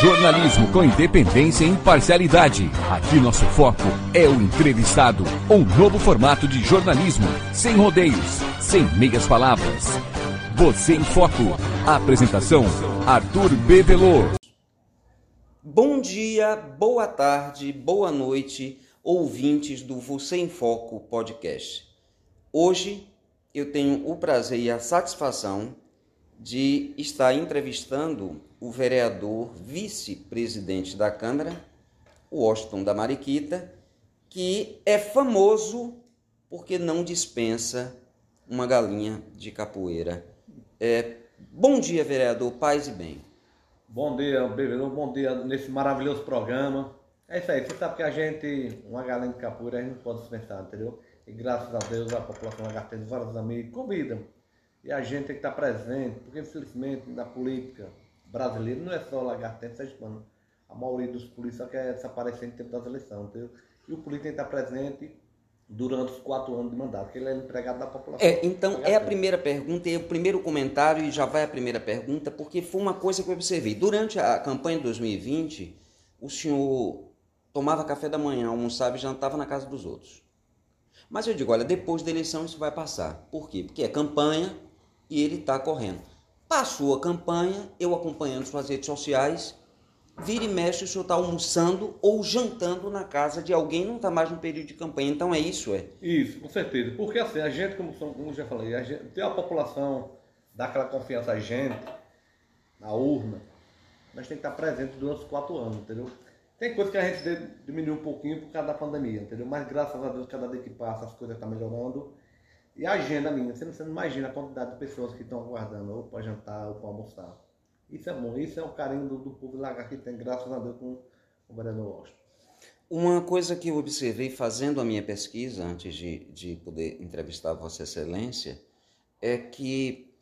Jornalismo com independência e imparcialidade. Aqui nosso foco é o entrevistado. Um novo formato de jornalismo, sem rodeios, sem meias palavras. Você em Foco. Apresentação: Arthur B. Veloso. Bom dia, boa tarde, boa noite, ouvintes do Você em Foco podcast. Hoje eu tenho o prazer e a satisfação de estar entrevistando o vereador vice-presidente da Câmara, Washington da Mariquita, que é famoso porque não dispensa uma galinha de capoeira. É, bom dia, vereador, paz e bem. Bom dia, vereador, bom dia nesse maravilhoso programa. É isso aí, você sabe que a gente, uma galinha de capoeira, a gente não pode dispensar, entendeu? E graças a Deus a população lagarteira, vários amigos, convidam e a gente tem que estar presente, porque infelizmente na política brasileira não é só lagartense sergipano. A maioria dos polícias quer desaparecer em tempo das eleições, entendeu? E o político tem que estar presente durante os quatro anos de mandato, porque ele é empregado da população. É, então é a primeira pergunta, é o primeiro comentário e já vai a primeira pergunta, porque foi uma coisa que eu observei. Durante a campanha de 2020, o senhor tomava café da manhã, almoçava e jantava na casa dos outros. Mas eu digo, olha, depois da eleição isso vai passar. Por quê? Porque é campanha, e ele está correndo. Passou a campanha, eu acompanhando suas redes sociais, vira e mexe, o senhor está almoçando ou jantando na casa de alguém, não está mais no período de campanha. Então é isso, é? Isso, com certeza. Porque assim, a gente, como, como já falei, a gente, tem a população, dá aquela confiança a gente, na urna, nós tem que estar presente durante os quatro anos, entendeu? Tem coisa que a gente diminuiu um pouquinho por causa da pandemia, entendeu? Mas graças a Deus, cada dia que passa, as coisas estão melhorando. E a agenda minha, você não, você não imagina a quantidade de pessoas que estão aguardando ou para jantar ou para almoçar. Isso é bom, isso é um carinho do, do povo lagar que tem, graças a Deus, com o vereador Washington. Uma coisa que eu observei fazendo a minha pesquisa, antes de, de poder entrevistar Vossa Excelência, é que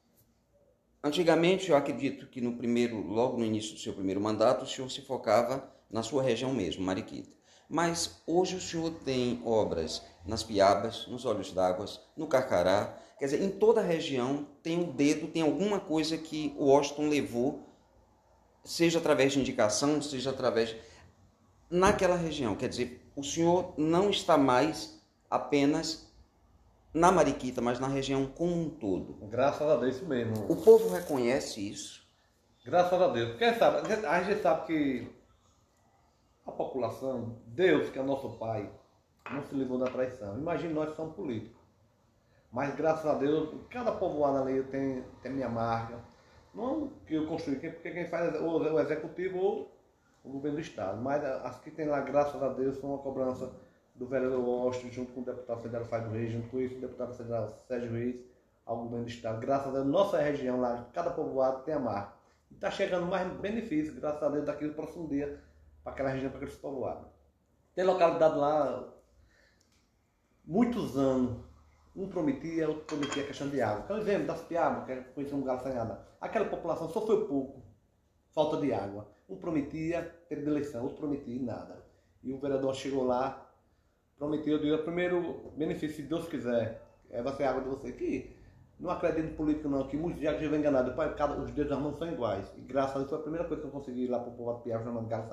antigamente eu acredito que no primeiro, logo no início do seu primeiro mandato, o senhor se focava na sua região mesmo, Mariquita. Mas hoje o senhor tem obras nas Piabas, nos Olhos d'Água, no Carcará, quer dizer, em toda a região tem um dedo, tem alguma coisa que o Washington levou, seja através de indicação, seja através naquela região. Quer dizer, o senhor não está mais apenas na Mariquita, mas na região como um todo. Graças a Deus, isso mesmo. O povo reconhece isso. Graças a Deus. Quem sabe, a gente sabe que a população, Deus, que é nosso Pai, não se livrou da traição. Imagine nós que somos políticos. Mas graças a Deus, cada povoado ali tem, tem minha marca. Não que eu construí, porque quem faz é o executivo ou o governo do Estado. Mas as que tem lá, graças a Deus, são uma cobrança do vereador Washington, junto com o deputado federal Fábio Reis, junto com isso, o deputado federal Sérgio Reis, ao governo do Estado. Graças a Deus, nossa região lá, cada povoado tem a marca. Está chegando mais benefícios, graças a Deus, daqui do próximo dia para aquela região, para aqueles povoados. Tem localidade lá, muitos anos, um prometia, outro prometia a questão de água. Então, exemplo, das piabas, que conhecido um galo sanhada. Aquela população sofreu pouco, falta de água. Um prometia ter eleição, outro prometia nada. E o vereador chegou lá, prometeu, o primeiro benefício, se Deus quiser, é vai ser água de você. Que não acredito em político não, que muitos já já vem enganado. Cada, os dedos das mãos são iguais. E graças a Deus foi a primeira coisa que eu consegui ir lá para o povo de Piaba, chamando Galo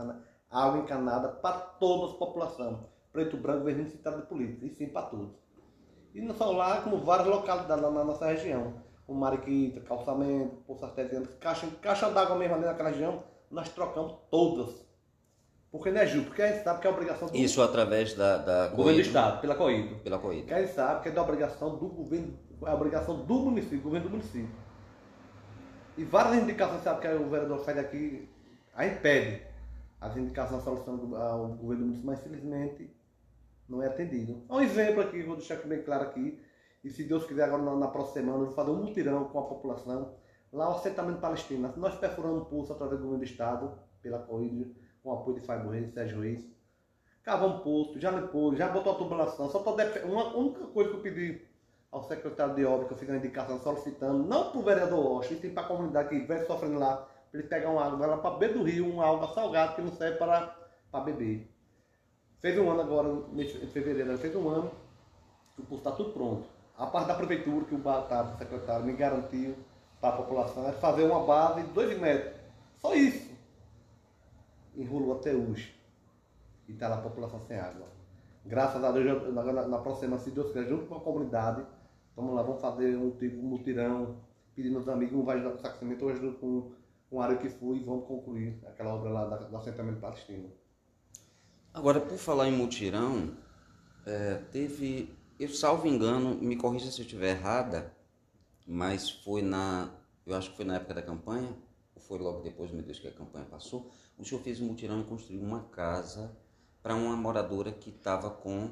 água encanada para toda a população. Preto, branco, vermelho, citado de política, e sim para todos. E não só lá, como várias localidades na nossa região. O Mariquita, Calçamento, Poço Artesiano, caixa, caixa d'água mesmo ali naquela região, nós trocamos todas. Porque não é justo, porque a gente sabe que é obrigação do Isso através da, da governo do Estado, pela COIDO. Pela COIDO. Porque a gente sabe que é da obrigação do governo, é a obrigação do município, do governo do município. E várias indicações, sabe, que o vereador faz aqui, a gente pede as indicações solucionando ao governo municipal, mas infelizmente não é atendido. Um exemplo aqui, vou deixar bem claro aqui, e se Deus quiser agora na, na próxima semana eu vou fazer um mutirão com a população, lá o assentamento palestino, nós perfuramos pulso através do governo do estado, pela COID, com o apoio de Fábio Reis, Sérgio Reis, cavamos posto, já limpou, já botou a tubulação, só tô uma única coisa que eu pedi ao secretário de obra, que eu fiz a indicação solicitando, não para o vereador Washington, para a comunidade que vem sofrendo lá, para ele pegar uma água, lá para beber do rio, uma água salgada que não serve para, para beber. Fez um ano agora, em fevereiro, fez um ano, o curso está tudo pronto. A parte da prefeitura, que o Batata, o secretário, me garantiu para a população, é fazer uma base de 2 metros. Só isso. enrolou até hoje. E está lá a população sem água. Graças a Deus, na, na, na próxima, se Deus quiser, junto com a comunidade, vamos lá, vamos fazer um tipo um mutirão, pedindo aos amigos, um vai ajudar com o sacramento, ou ajuda com, com área que fui e vamos concluir aquela obra lá do assentamento palestino. Agora, por falar em mutirão, é, teve, eu salvo engano, me corrija se eu estiver errada, mas foi na, eu acho que foi na época da campanha, ou foi logo depois, meu Deus, que a campanha passou, o senhor fez um mutirão e construiu uma casa para uma moradora que estava com,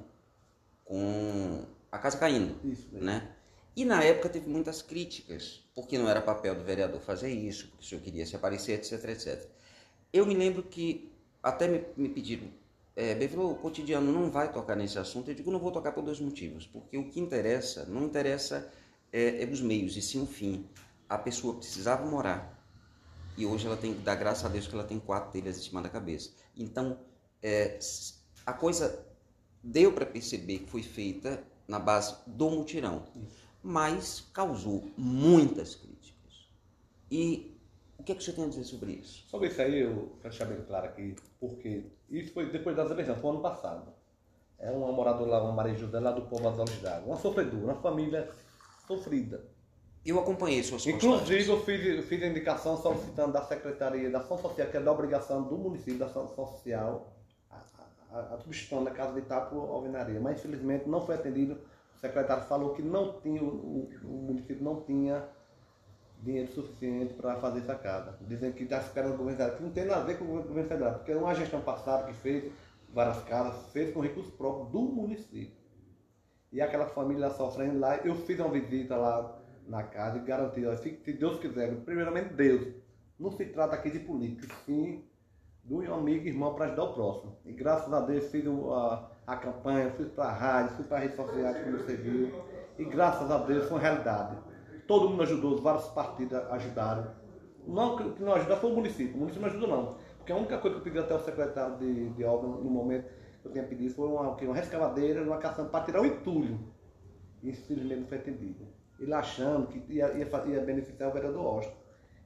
com a casa caindo, Isso né? E na época teve muitas críticas, porque não era papel do vereador fazer isso, porque o senhor queria se aparecer, etc, etc. Eu me lembro que até me, me pediram, é, Bevilo, o cotidiano não vai tocar nesse assunto. Eu digo, não vou tocar por dois motivos. Porque o que interessa, não interessa é, é os meios, e sim o fim. A pessoa precisava morar. E hoje ela tem que dar graças a Deus que ela tem quatro telhas em cima da cabeça. Então, é, a coisa deu para perceber que foi feita na base do mutirão. Mas causou muitas críticas. E o que, é que senhor tem a dizer sobre isso? Sobre isso aí, eu quero deixar bem claro aqui, porque isso foi depois das eleições, foi ano passado. É uma moradora lá, uma Maria José, lá do povo das Olhos d'Água. Uma sofredora, uma família sofrida. Eu acompanhei suas Inclusive, eu fiz, eu fiz a indicação solicitando da Secretaria da Ação Social, que é da obrigação do município da Ação Social, a, a, a substituição da Casa de Itapo Alvenaria. Mas, infelizmente, não foi atendido. Secretário falou que não tinha, o, o município não tinha dinheiro suficiente para fazer essa casa. Dizem que está esperando o governo federal, que não tem nada a ver com o governo federal, porque é uma gestão passada que fez várias casas, fez com recursos próprios do município. E aquela família sofrendo lá, eu fiz uma visita lá na casa e garanti, ó, se Deus quiser, primeiramente Deus, não se trata aqui de política, sim de um amigo e irmão para ajudar o próximo. E graças a Deus fiz o- a, campanha, fui para a rádio, fui para as redes sociais, como você viu, e graças a Deus foi uma realidade. Todo mundo ajudou, os vários partidos ajudaram. Não que não ajuda foi o município, o município não ajudou não. Porque a única coisa que eu pedi até o secretário de, de obra no momento que eu tinha pedido foi uma, uma rescavadeira, uma caçamba para tirar o entulho. E infelizmente não foi atendido. Ele achando que ia, ia, ia beneficiar o vereador Austin.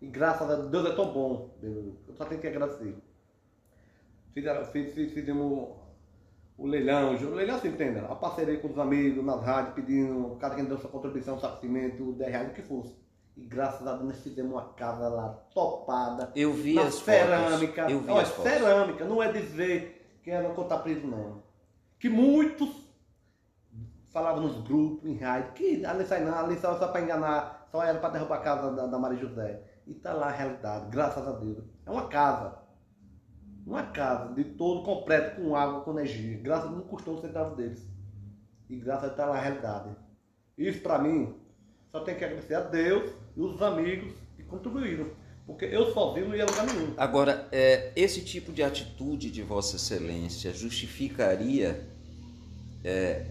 E graças a Deus é tão bom. Eu só tenho que agradecer. Fizemos o leilão, o leilão se entenda, a parceria com os amigos nas rádios, pedindo, cada quem deu sua contribuição, saco de cimento, 10 reais, o que fosse. E graças a Deus nós fizemos uma casa lá topada, Eu vi na as cerâmica. fotos. Eu vi as fotos. cerâmica, não é dizer que era contar preso, não. Que muitos falavam nos grupos, em rádio, que ali sai não, ali só, só para enganar, só era para derrubar a casa da, da Maria José. E tá lá a realidade, graças a Deus. É uma casa. Uma casa de todo completo, com água, com energia. Graças a Deus não custou um centavo deles. E graças a Deus tá lá a realidade. Isso para mim, só tem que agradecer a Deus e os amigos que contribuíram. Porque eu sozinho não ia lugar nenhum. Agora, é, esse tipo de atitude de Vossa Excelência justificaria é,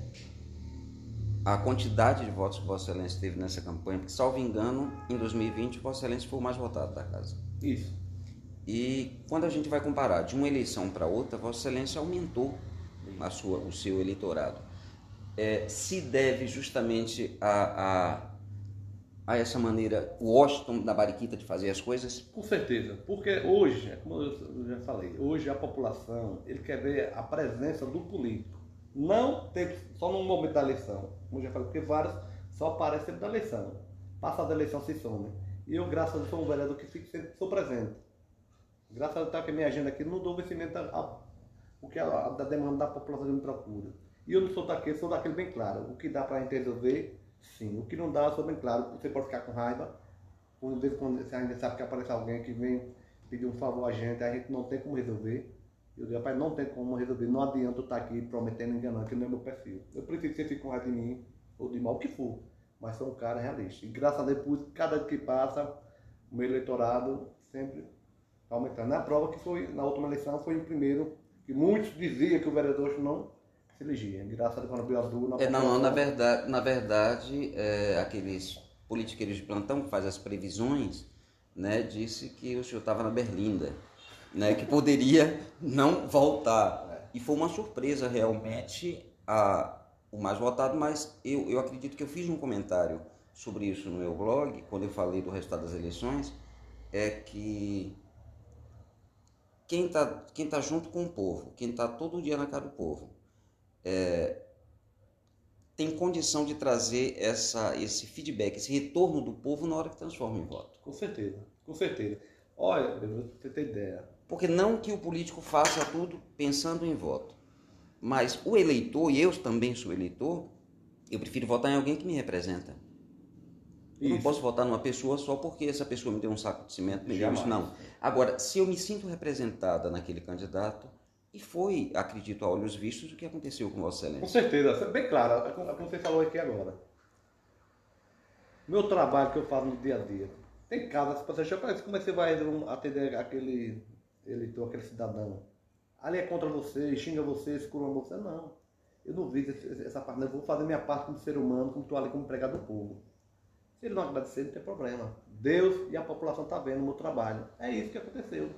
a quantidade de votos que Vossa Excelência teve nessa campanha? Porque, salvo engano, em 2020, Vossa Excelência foi o mais votado da casa. Isso. E quando a gente vai comparar de uma eleição para outra, Vossa Excelência aumentou a sua, o seu eleitorado. É, se deve justamente a, a, a essa maneira, o Washington da Bariquita de fazer as coisas? Com certeza, porque hoje, é como eu já falei, hoje a população ele quer ver a presença do político. Não ter só no momento da eleição, como eu já falei, porque vários só aparecem da eleição. Passa da eleição se some. E eu, graças a Deus, sou um vereador que fico sempre sou presente. Graças a Deus, tá com a minha agenda aqui, não dou vencimento a, a, o que a, a da demanda da população me procura. E eu não sou daquele, sou daquele bem claro. O que dá para a gente resolver, sim. O que não dá, eu sou bem claro. Você pode ficar com raiva, por vezes quando você ainda sabe que aparece alguém que vem pedir um favor a gente, a gente não tem como resolver. Eu digo, rapaz, não tem como resolver, não adianta eu estar aqui prometendo enganando, que não é meu perfil. Eu prefiro que você fique com raiva de mim, ou de mal, que for. Mas sou um cara realista. E graças a Deus, cada dia que passa, o meu eleitorado sempre está aumentando. Na prova que foi, na última eleição, foi em primeiro, que muitos diziam que o vereador não se elegia. Graças a Deus, quando abriu azul, na É, não, não, na verdade, na verdade é, aqueles politiqueiros de plantão que fazem as previsões, né, disse que o senhor estava na Berlinda, né, que poderia não voltar. E foi uma surpresa realmente a, o mais votado, mas eu, eu acredito que eu fiz um comentário sobre isso no meu blog, quando eu falei do resultado das eleições, é que quem está quem tá junto com o povo, quem está todo dia na cara do povo, é, tem condição de trazer essa, esse feedback, esse retorno do povo na hora que transforma em voto. Com certeza, com certeza. Olha, você tem ideia. Porque não que o político faça tudo pensando em voto, mas o eleitor, e eu também sou eleitor, eu prefiro votar em alguém que me representa. Eu não posso votar numa pessoa só porque essa pessoa me deu um saco de cimento, me deu isso, não. Agora, se eu me sinto representada naquele candidato, e foi, acredito a olhos vistos, o que aconteceu com Vossa Excelência. Com certeza, bem claro, é como você falou aqui agora. Meu trabalho que eu faço no dia a dia. Tem casas, você chega como é que você vai atender aquele eleitor, aquele cidadão? Ali é contra você, xinga você, escura você. Não. Eu não vi essa parte, eu vou fazer minha parte como ser humano, como estou ali como empregado do povo. Se ele não agradecer, não tem problema. Deus e a população estão tá vendo o meu trabalho. É isso que aconteceu.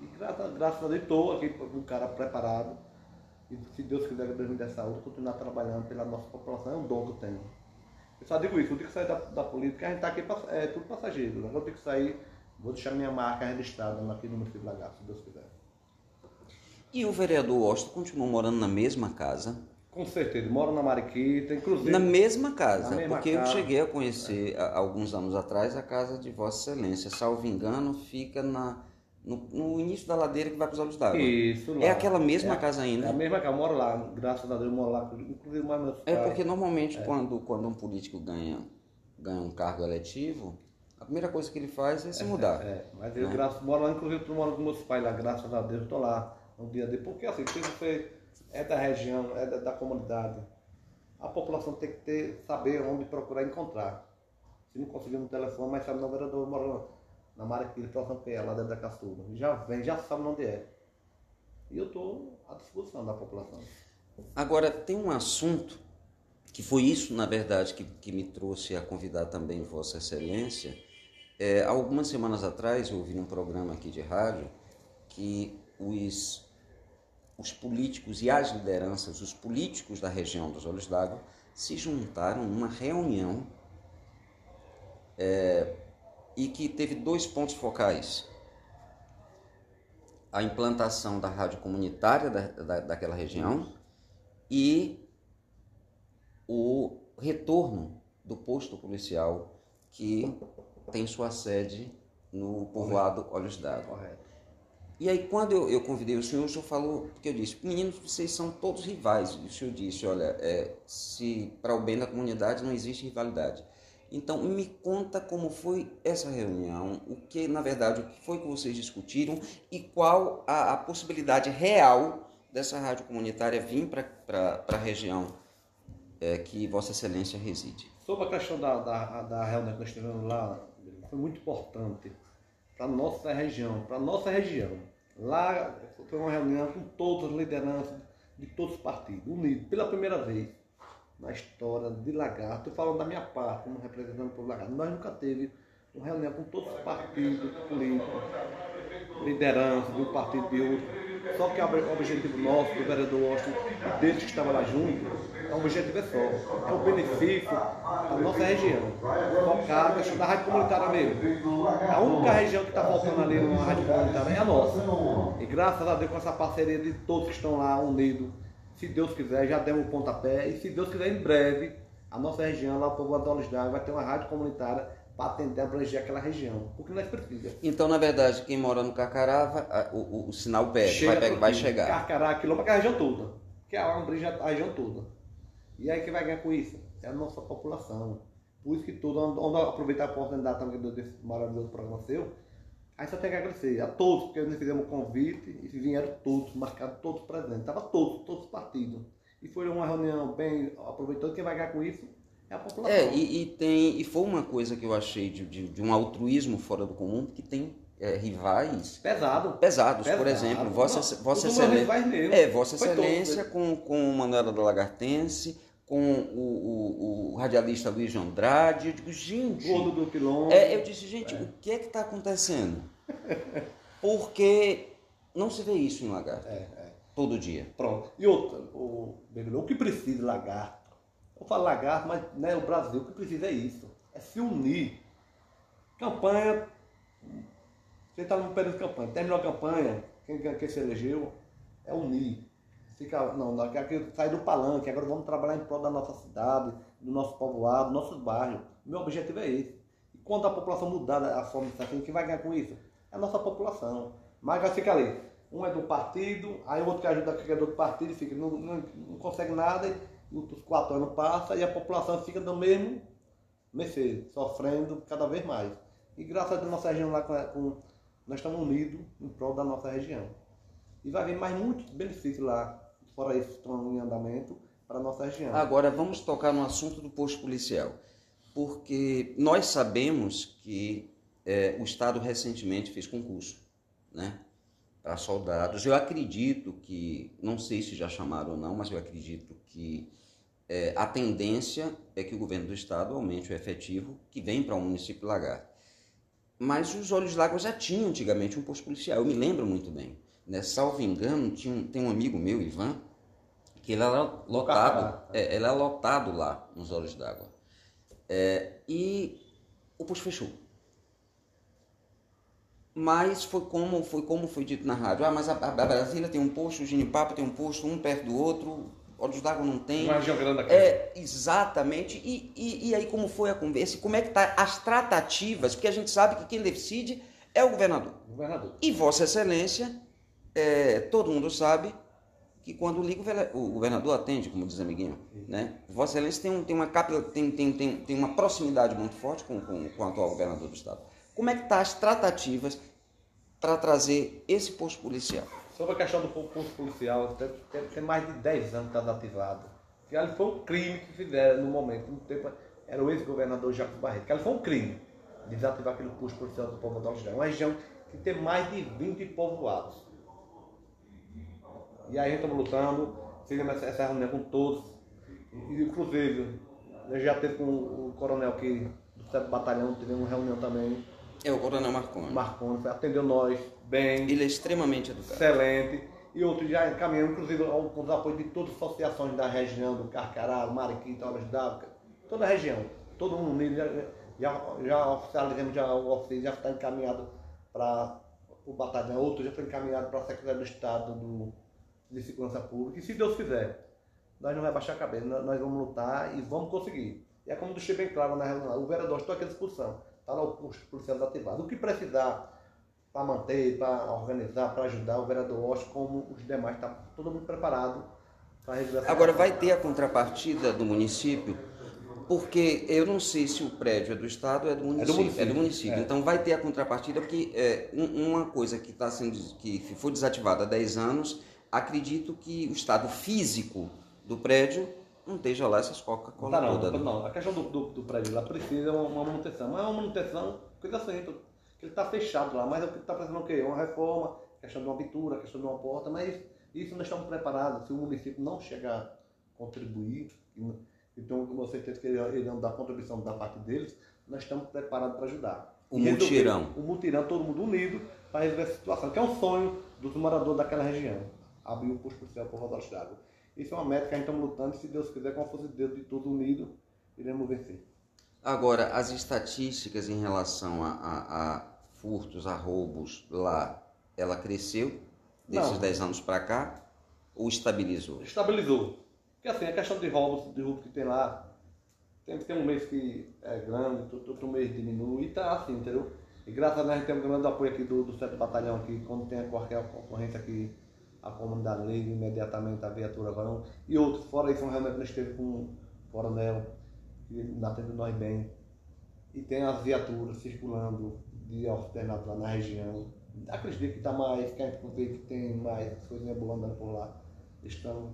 E graças, graças a Deus estou aqui com um cara preparado. E se Deus quiser que me dê saúde, continuar trabalhando pela nossa população, é um dom que eu tenho. Eu só digo isso, eu tenho que sair da, da política, a gente está aqui, é tudo passageiro. Agora eu tenho que sair, vou deixar minha marca registrada aqui no município de Lagarto, se Deus quiser. E o vereador Austin continua morando na mesma casa? Com certeza, mora na Mariquita, inclusive. Na mesma casa, na mesma porque casa. eu cheguei a conhecer, é. alguns anos atrás, a casa de Vossa Excelência. Salvo engano, fica na no, no, início da ladeira que vai para os olhos d'água. Isso, lá. É aquela mesma é, casa ainda? É a mesma casa, eu moro lá, graças a Deus eu moro lá, inclusive mais meus É porque normalmente é. Quando, quando um político ganha, ganha um cargo eletivo, a primeira coisa que ele faz é se é, mudar. É, é. mas eu né? graças, moro lá, inclusive eu moro com meus pais lá, graças a Deus, eu estou lá no dia dele. Porque assim, se você é da região, é da, da comunidade, a população tem que ter, saber onde procurar encontrar. Se não conseguir no telefone, mas sabe, no vereador mora na Maraquilha, próximo que é, lá dentro da Caçuba. Já vem, já sabe onde é. E eu estou à disposição da população. Agora, tem um assunto que foi isso, na verdade, que, que me trouxe a convidar também Vossa Excelência. É, algumas semanas atrás, eu ouvi num programa aqui de rádio que os, os políticos e as lideranças, os políticos da região dos Olhos d'Água, se juntaram numa reunião é, e que teve dois pontos focais. A implantação da rádio comunitária da, da, daquela região e o retorno do posto policial que tem sua sede no povoado Olhos d'Água. E aí, quando eu, eu, convidei o senhor, o senhor falou, porque eu disse, meninos, vocês são todos rivais. E o senhor disse, olha, é, se para o bem da comunidade não existe rivalidade. Então, me conta como foi essa reunião, o que, na verdade, o que foi que vocês discutiram e qual a, a possibilidade real dessa rádio comunitária vir para a região é, que Vossa Excelência reside. Sobre a questão da, da, da reunião que nós tivemos lá, foi muito importante para nossa região, para nossa região. Lá foi uma reunião com todas as lideranças de todos os partidos, unidos, pela primeira vez na história de Lagarto, falando da minha parte, como representante do Lagarto, nós nunca teve uma reunião com todos os partidos políticos, liderança de um partido de outro. Só que o objetivo nosso, do vereador Washington, desde que estava lá junto, é um objetivo é só. É o benefício da nossa região. Focar a questão da rádio comunitária mesmo. A única região que está faltando ali numa rádio comunitária é a nossa. E graças a Deus com essa parceria de todos que estão lá unidos, se Deus quiser, já demos um pontapé. E se Deus quiser, em breve, a nossa região, lá o povo d'Água, vai ter uma rádio comunitária para atender, abranger aquela região. Porque nós precisamos. Então, na verdade, quem mora no Carcará, o, o, o sinal pega, vai, pega, vai chegar. Carcará, quilômetro, a região toda. Que é a região toda. E aí, quem vai ganhar com isso? É a nossa população. Por isso que tudo, onde aproveitar a oportunidade também desse maravilhoso programa seu, Aí só tem que agradecer a todos, porque nós fizemos um convite e vieram todos, marcaram todos presentes. Estava todos, todos partidos. E foi uma reunião bem aproveitada. Quem vai ganhar com isso é a população. É, e, e tem, e foi uma coisa que eu achei de, de, de um altruísmo fora do comum, que tem é, rivais Pesado. pesados. Pesado. Por exemplo, Vossa, Vossa Excelência. É, Vossa Excelência com, com Manuela da Lagartense, com o, o, o, radialista Luiz Andrade. Eu digo, gente. Gordo do Pilão. É, eu disse, gente, é. o que é que está acontecendo? Porque não se vê isso em lagarto. É, é. Todo dia. Pronto. E outra, o, o que precisa de lagarto? Eu falo lagarto, mas né, o Brasil o que precisa é isso. É se unir. Campanha Você está num período de campanha, terminou a campanha, quem, quem se elegeu é unir. Fica, não, sai do palanque, agora vamos trabalhar em prol da nossa cidade, do nosso povoado, do nossos bairros. Meu objetivo é esse. E quando a população mudar a forma de estar quem vai ganhar com isso? É a nossa população. Mas vai ficar ali. Um é do partido, aí o outro que ajuda que é do outro partido fica, não, não, não consegue nada, e os quatro anos passam e a população fica do mesmo mercê, sofrendo cada vez mais. E graças a nossa região lá com, com nós estamos unidos em prol da nossa região. E vai vir mais muitos benefícios lá, fora isso, estão em andamento, para nossa região. Agora, vamos tocar no assunto do posto policial. Porque nós sabemos que é, o Estado recentemente fez concurso né, para soldados. Eu acredito que, não sei se já chamaram ou não, mas eu acredito que é, a tendência é que o governo do Estado aumente o efetivo que vem para o município Lagar. Mas os Olhos d'Água já tinham antigamente um posto policial, eu me lembro muito bem. Né? Salvo engano, tinha um, tem um amigo meu, Ivan, que ele era lotado, é, ele era lotado lá nos Olhos d'Água. É, e o posto fechou. Mas foi como foi como foi dito na rádio. Ah, mas a, a Brasília tem um posto, o Ginipapo tem um posto, um perto do outro, Olhos d'Água não tem. Uma região grande É, exatamente. E, e, e, aí como foi a conversa? Como é que tá as tratativas? Porque a gente sabe que quem decide é o governador. governador. E Vossa Excelência, é, todo mundo sabe que quando liga o governador atende, como diz amiguinho, né? Vossa Excelência tem, um, tem, uma, tem, tem, tem, uma proximidade muito forte com, com, com o atual governador do estado. Como é que tá as tratativas para trazer esse posto policial? Sobre a questão do concurso policial, tem, tem mais de 10 anos que está desativado. Que ali foi um crime que fizeram no momento. No tempo, era o ex-governador Jacques Barreto. Que ali foi um crime desativar aquele posto policial do da região. Uma região que tem mais de 20 povoados. E aí a gente estamos lutando, fizemos essa, essa reunião com todos. Inclusive, já teve com o coronel aqui do 7 Batalhão, tivemos uma reunião também é o Coronel Marconi. Marconi atendeu nós bem. Ele é extremamente educado. Excelente. E outros já encaminhamos, inclusive, com os apoios de todas as associações da região, do Carcará, Mariquita, Olhos d'África, toda a região. Todo mundo unido, já, já, já oficializamos, já, o oficial já está encaminhado para o batalhão, outro já foi encaminhado para a Secretaria do Estado do, de Segurança Pública. E se Deus quiser, nós não vamos baixar a cabeça, nós vamos lutar e vamos conseguir. E é como deixei bem claro na reunião, o vereador está aqui à disposição está lá o posto policial desativado. O que precisar para manter, para organizar, para ajudar o vereador Osh, como os demais, está todo mundo preparado para resolver Agora, vai ter a contrapartida do município? Porque eu não sei se o prédio é do Estado ou é do município. É do município. É do município. É. Então vai ter a contrapartida, porque é, uma coisa que está sendo que foi desativada há 10 anos, acredito que o estado físico do prédio não esteja lá essas Coca-Cola toda. Não, né? não, a questão do, do, do, prédio lá precisa uma, uma manutenção. Mas é uma manutenção, coisa simples. Ele está fechado lá, mas é está precisando o quê? Uma reforma, questão de uma abertura, questão de uma porta, mas isso nós estamos preparados. Se o município não chegar a contribuir, então com certeza que ele não dá contribuição da parte deles, nós estamos preparados para ajudar. O mutirão. O mutirão, todo mundo unido para resolver essa situação, que é um sonho dos moradores daquela região. Abrir o posto policial por Rodas d'Água. Isso é uma meta que a gente está lutando e se Deus quiser, com a força de Deus de todos unidos, iremos vencer. Agora, as estatísticas em relação a, a, a furtos, a roubos lá, ela cresceu desses 10 anos para cá ou estabilizou? Estabilizou. Porque assim, a questão de roubos, de roubos que tem lá, tem que ter um mês que é grande, outro mês diminui, e tá assim, entendeu? E graças a Deus a gente tem um grande apoio aqui do, do 7 Batalhão aqui, quando tem qualquer ocorrência aqui a comunidade liga imediatamente a viatura varão. E outros, fora isso, realmente nós esteve com o coronel, que atendeu nós bem. E tem as viaturas circulando de alternado lá na região. Acredito que está mais, que a gente vê que tem mais coisinhas boas andando por lá. Estão,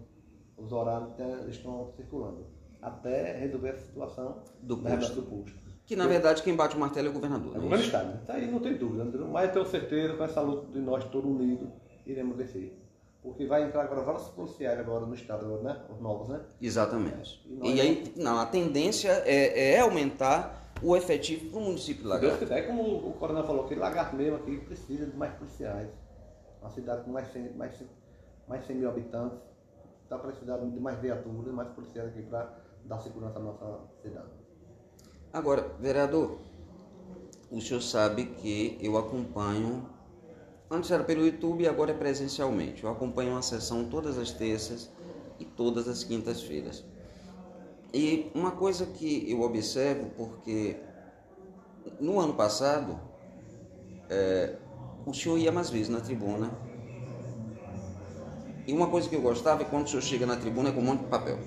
os horários estão circulando. Até resolver a situação do posto. do posto. Que na verdade quem bate o martelo é o governador. É o governo Estado. Isso aí não tem dúvida. Mas eu tenho certeza, com essa luta de nós todos unidos, iremos vencer porque vai entrar agora vários policiais agora no estado, né? Os novos, né? Exatamente. E, e aí, não, a tendência é, é aumentar o efetivo para o município de Lagarto. Deus quiser, como o coronel falou, que Lagarto mesmo aqui precisa de mais policiais. Uma cidade com mais 100, mais 100, mais 100 mil habitantes, está precisando de mais viaturas, mais policiais aqui para dar segurança à nossa cidade. Agora, vereador, o senhor sabe que eu acompanho, antes era pelo YouTube e agora é presencialmente. Eu acompanho uma sessão todas as terças e todas as quintas-feiras. E uma coisa que eu observo, porque no ano passado, é, o senhor ia mais vezes na tribuna. E uma coisa que eu gostava é quando o senhor chega na tribuna é com um monte de papel.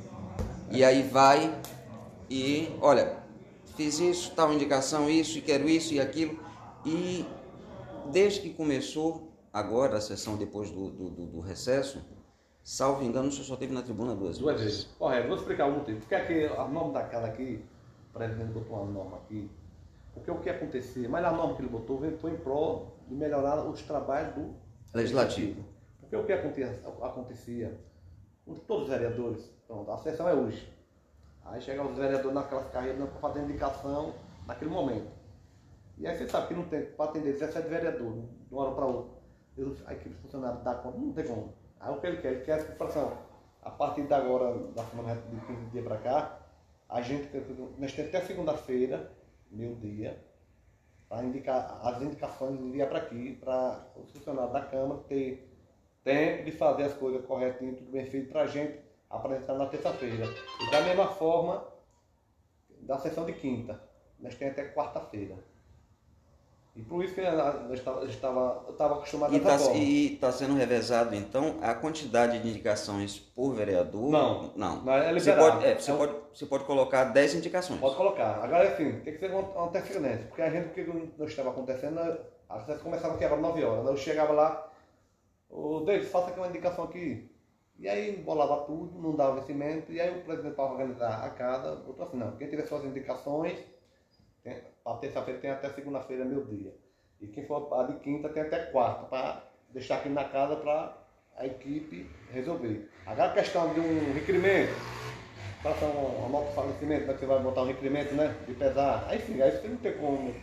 E aí vai e, olha, fiz isso, tal indicação, isso, e quero isso e aquilo. E desde que começou, agora a sessão depois do, do, do, do recesso, salvo engano, o senhor só teve na tribuna duas, duas vezes. Correto, vou explicar o motivo. Porque aqui, a norma daquela aqui, o presidente botou uma norma aqui, porque o que acontecia, mas a norma que ele botou foi em prol de melhorar os trabalhos do legislativo. Porque o que acontecia, todos os vereadores, pronto, a sessão é hoje. Aí chegam os vereadores naquelas carreiras para fazer indicação naquele momento. E aí você sabe que não tem para atender 17 vereadores, de uma hora para outra. a equipe funcionária dá conta, não tem como. Aí o que ele quer? Ele quer a situação. A partir de agora, da semana de 15 dias para cá, a gente nós temos até segunda-feira, meu dia, para indicar as indicações enviar para aqui, para os funcionários da Câmara ter tempo de fazer as coisas corretinho, tudo bem feito, para a gente apresentar na terça-feira. E da mesma forma, da sessão de quinta, nós temos até quarta-feira. E por isso que eu estava, estava, estava acostumado e a tá, E está sendo revezado, então, a quantidade de indicações por vereador? Não. Não. não é você, pode, é, você, é pode, você pode colocar 10 indicações. Pode colocar. Agora, assim, tem que ser uma antecedência. Porque a gente, o que não estava acontecendo, a sessão começava aqui às 9 horas. Eu chegava lá, o David, faça aqui uma indicação aqui. E aí bolava tudo, não dava vencimento, e aí o presidente para organizar a casa, botou assim, não, quem tiver suas indicações, a terça-feira tem até segunda-feira, meu dia. E quem for a de quinta tem até quarta, para deixar aqui na casa para a equipe resolver. Agora a questão de um requerimento, faça uma nota de falecimento, né, você vai botar um requerimento, né? De pesar. Aí sim, aí você não tem como.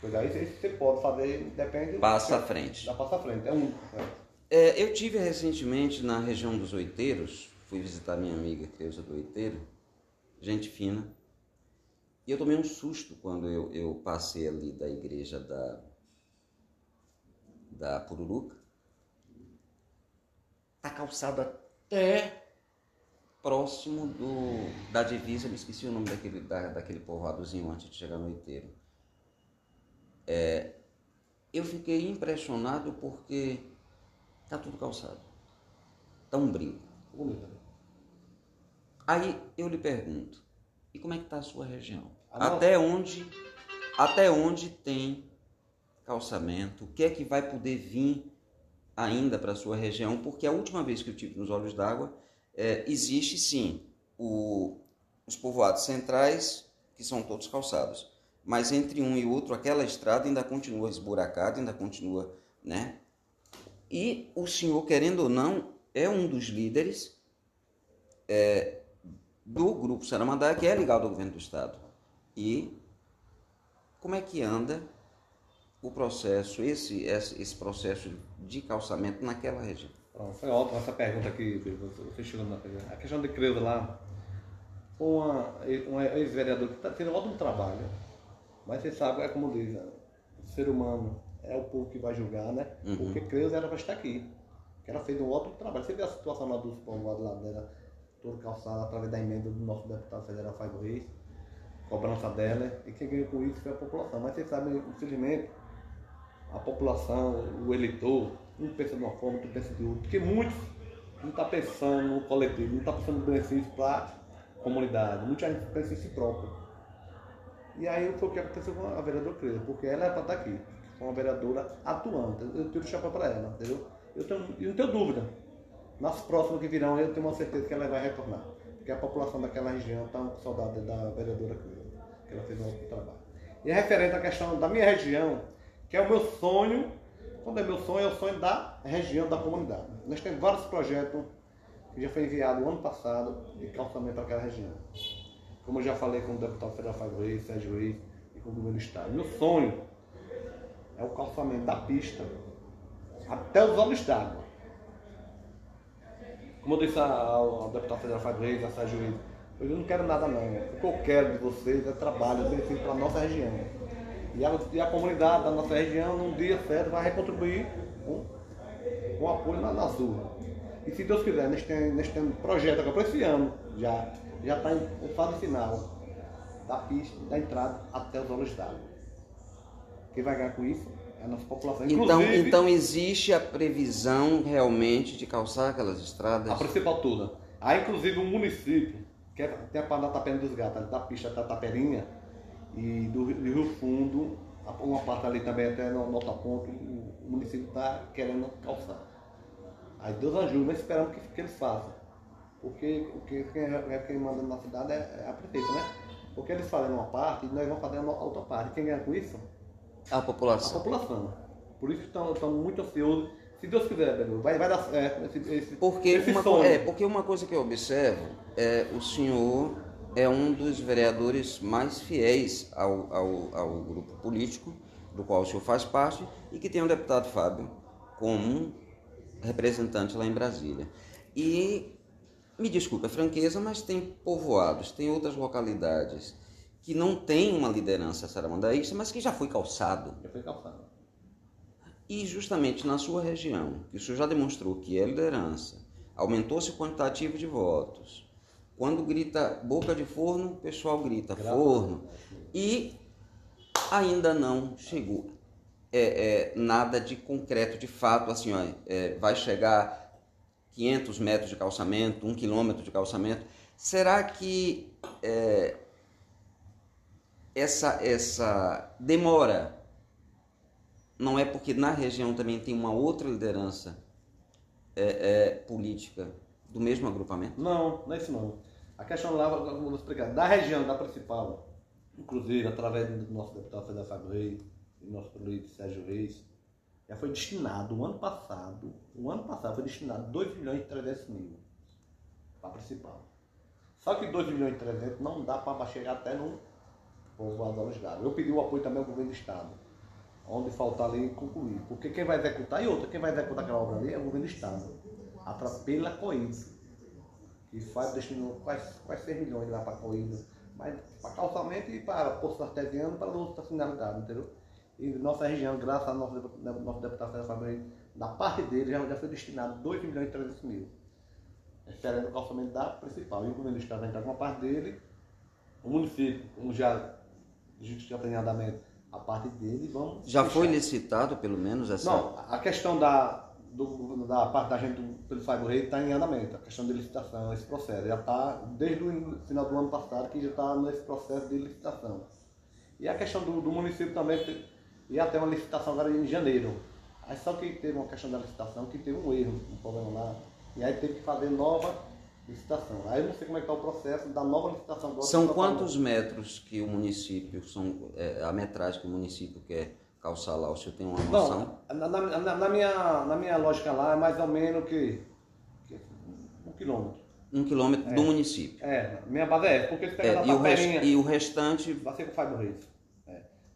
Pois aí você pode fazer, depende. Passa à frente. Da passa à frente, é um. É. É, eu tive recentemente na região dos Oiteiros, fui visitar minha amiga Creuza do Oiteiro, gente fina. E eu tomei um susto quando eu, eu passei ali da igreja da, da Pururuca. Tá calçado até próximo do, da divisa, me esqueci o nome daquele, da, daquele povoadozinho antes de chegar no Iteiro. É, eu fiquei impressionado porque tá tudo calçado. Tá um brinco. Aí eu lhe pergunto, e como é que está a sua região? Até onde, até onde tem calçamento? O que é que vai poder vir ainda para a sua região? Porque a última vez que eu tive nos Olhos d'Água, é, existe sim o, os povoados centrais, que são todos calçados. Mas entre um e outro, aquela estrada ainda continua esburacada, ainda continua, né? E o senhor, querendo ou não, é um dos líderes é, do Grupo Saramandá, que é ligado ao governo do Estado. E como é que anda o processo, esse, esse processo de calçamento naquela região? foi ótima essa pergunta aqui, você chegou na A questão de Creuza lá, uma, um ex-vereador que está tendo um ótimo trabalho, mas você sabe, é como diz, o ser humano é o povo que vai julgar, né? Uhum. Porque Creuza era para estar aqui. Ela fez um ótimo trabalho. Você vê a situação lá dos povoados lá dela, todo calçado através da emenda do nosso deputado federal Fábio Reis cobrança dela, e quem ganhou com isso foi a população. Mas vocês sabem, infelizmente, a população, o eleitor, um pensa de uma forma, outro pensa de outra, porque muitos não estão tá pensando no coletivo, não estão tá pensando no benefício para a comunidade, muita gente pensa em si próprio. E aí foi o que aconteceu com a vereadora Creuza, porque ela é para estar tá aqui, uma vereadora atuante, eu tiro o chapéu para ela, entendeu? Eu, tenho, eu não tenho dúvida, nas próximas que virão eu tenho uma certeza que ela vai retornar, porque a população daquela região está com saudade da vereadora Creuza que ela fez um trabalho. E é referente à questão da minha região, que é o meu sonho, quando é meu sonho, é o sonho da região, da comunidade. Nós temos vários projetos que já foi enviado o ano passado de calçamento para aquela região. Como eu já falei com o deputado federal Fábio Reis, Sérgio Reis e com o governo do Estado. Meu sonho é o calçamento da pista até os olhos d'água. Como eu disse ao, deputado federal Fábio Reis, a Sérgio Reis, eu não quero nada não. O que eu quero de vocês é trabalho, benefício para a nossa região. E a, e a comunidade da nossa região, num dia certo, vai recontribuir com, com apoio na, nas ruas. E se Deus quiser, nós temos, temos projeto agora para esse ano, já já está em, fase final da pista, da entrada até os olhos d'água. Quem vai ganhar com isso é a nossa população. Então, então existe a previsão realmente de calçar aquelas estradas? A principal toda. Há inclusive um município, que é, tem a parte da Taperinha dos Gatos, da pista da Taperinha e do, do Rio Fundo, uma parte ali também até no, no outro ponto, o município está querendo calçar. Aí Deus ajuda, mas esperamos que, que eles façam. Porque, porque quem, é, quem manda na cidade é, é a prefeita, né? Porque eles fazem uma parte e nós vamos fazer a outra parte. Quem ganha com isso? A população. A população. Por isso estamos muito ansiosos. Se Deus quiser, vai, vai dar certo esse, esse, porque esse uma, sonho. É, porque uma coisa que eu observo é o senhor é um dos vereadores mais fiéis ao, ao, ao grupo político do qual o senhor faz parte e que tem o deputado Fábio como representante lá em Brasília. E me desculpe a franqueza, mas tem povoados, tem outras localidades que não tem uma liderança saramandaísta, mas que já foi calçado. Já foi calçado. E justamente na sua região, que o senhor já demonstrou que é liderança, aumentou-se o quantitativo de votos. Quando grita boca de forno, o pessoal grita Graças forno. E ainda não chegou é, é, nada de concreto, de fato, assim, ó, é, vai chegar 500 metros de calçamento, 1 quilômetro de calçamento. Será que é, essa, essa demora não é porque na região também tem uma outra liderança é, é, política do mesmo agrupamento? Não, não é isso não. A questão lá, vou explicar, da região, da principal, inclusive através do nosso deputado federal Fábio Reis e nosso político Sérgio Reis, já foi destinado, o ano passado, o ano passado foi destinado 2 milhões e 300 mil para a principal. Só que 2 milhões e 300 não dá para chegar até no povoado Gados. Eu pedi o apoio também ao governo do estado, onde faltar ali concluir. Porque quem vai executar, e outra, quem vai executar aquela obra ali é o governo do estado, pela Coíba, que faz destinou quase, quase 6 milhões lá para a Coíba, mas para calçamento e para posto artesiano para outras finalidades, entendeu? E nossa região, graças ao nosso, nosso deputado Fernando Fabrício, da parte dele já, foi destinado 2 milhões e 300 mil. Esperando o calçamento da principal. E o governo do estado vai entrar com a parte dele. O município, como já a gente já tem andamento, a parte dele vamos. Já fechar. foi licitado pelo menos essa. Não, a questão da, do, da parte da gente do, pelo Fábio Rei está em andamento, a questão de licitação, esse processo. Já está desde o final do ano passado que já está nesse processo de licitação. E a questão do, do município também ia ter uma licitação agora em janeiro. Aí só que teve uma questão da licitação, que teve um erro, um problema lá. E aí teve que fazer nova licitação. Aí eu não sei como é que está o processo da nova licitação. Agora são quantos metros que o município, são é, a metragem que o município quer calçar lá? O senhor tem uma noção? Na, na, na, minha, na minha lógica lá é mais ou menos que, que um quilômetro. Um quilômetro é. do município. É, minha base é essa, porque se é, e, o rest, e o restante... Vai ser com o Fábio Reis.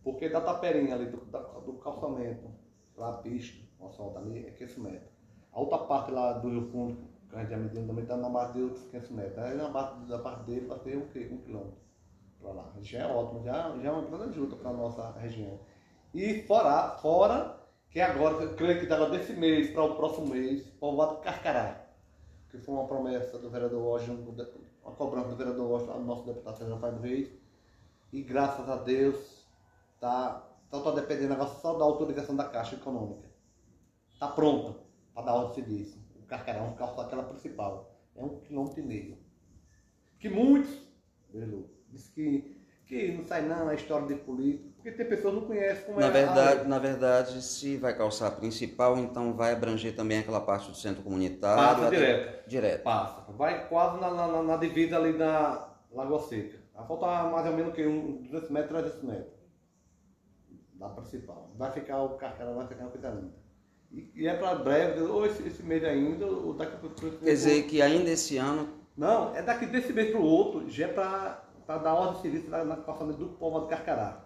Porque da taperinha ali, do, do calçamento, lá a pista, o asfalto ali, é 500 metros. A outra parte lá do Rio Fundo, que a gente já mediu também, está na base de outros 500 metros. Aí na base da parte dele vai ter o quê? Um quilômetro para lá. Já é ótimo, já, já é uma grande ajuda para a nossa região. E fora, fora que agora, eu creio que agora desse mês para o próximo mês, povoado Carcará, que foi uma promessa do vereador Washington, uma cobrança do vereador Washington, nosso deputado Sérgio do Reis, e graças a Deus Tá, então tá dependendo agora só da autorização da Caixa Econômica. Tá pronta para dar ordem de serviço. Carcarão, carro aquela principal. É um quilômetro e meio. Que muitos, diz que, que não sai não a história de político, porque tem pessoas que não conhecem como na é verdade, a Na verdade, se vai calçar a principal, então vai abranger também aquela parte do centro comunitário. Passa direto. Direto. Passa. Vai quase na, na, na divisa ali da Lagoa Seca. Vai faltar mais ou menos que um 200 metros, 300 metros da principal. Vai ficar o carcara, vai ficar uma coisa linda. E, é para breve, ou esse, esse, mês ainda, ou daqui para o Quer dizer que ainda esse ano. Não, é daqui desse mês para o outro, já é para dar ordem de serviço na, na calçamento do povo de Carcará.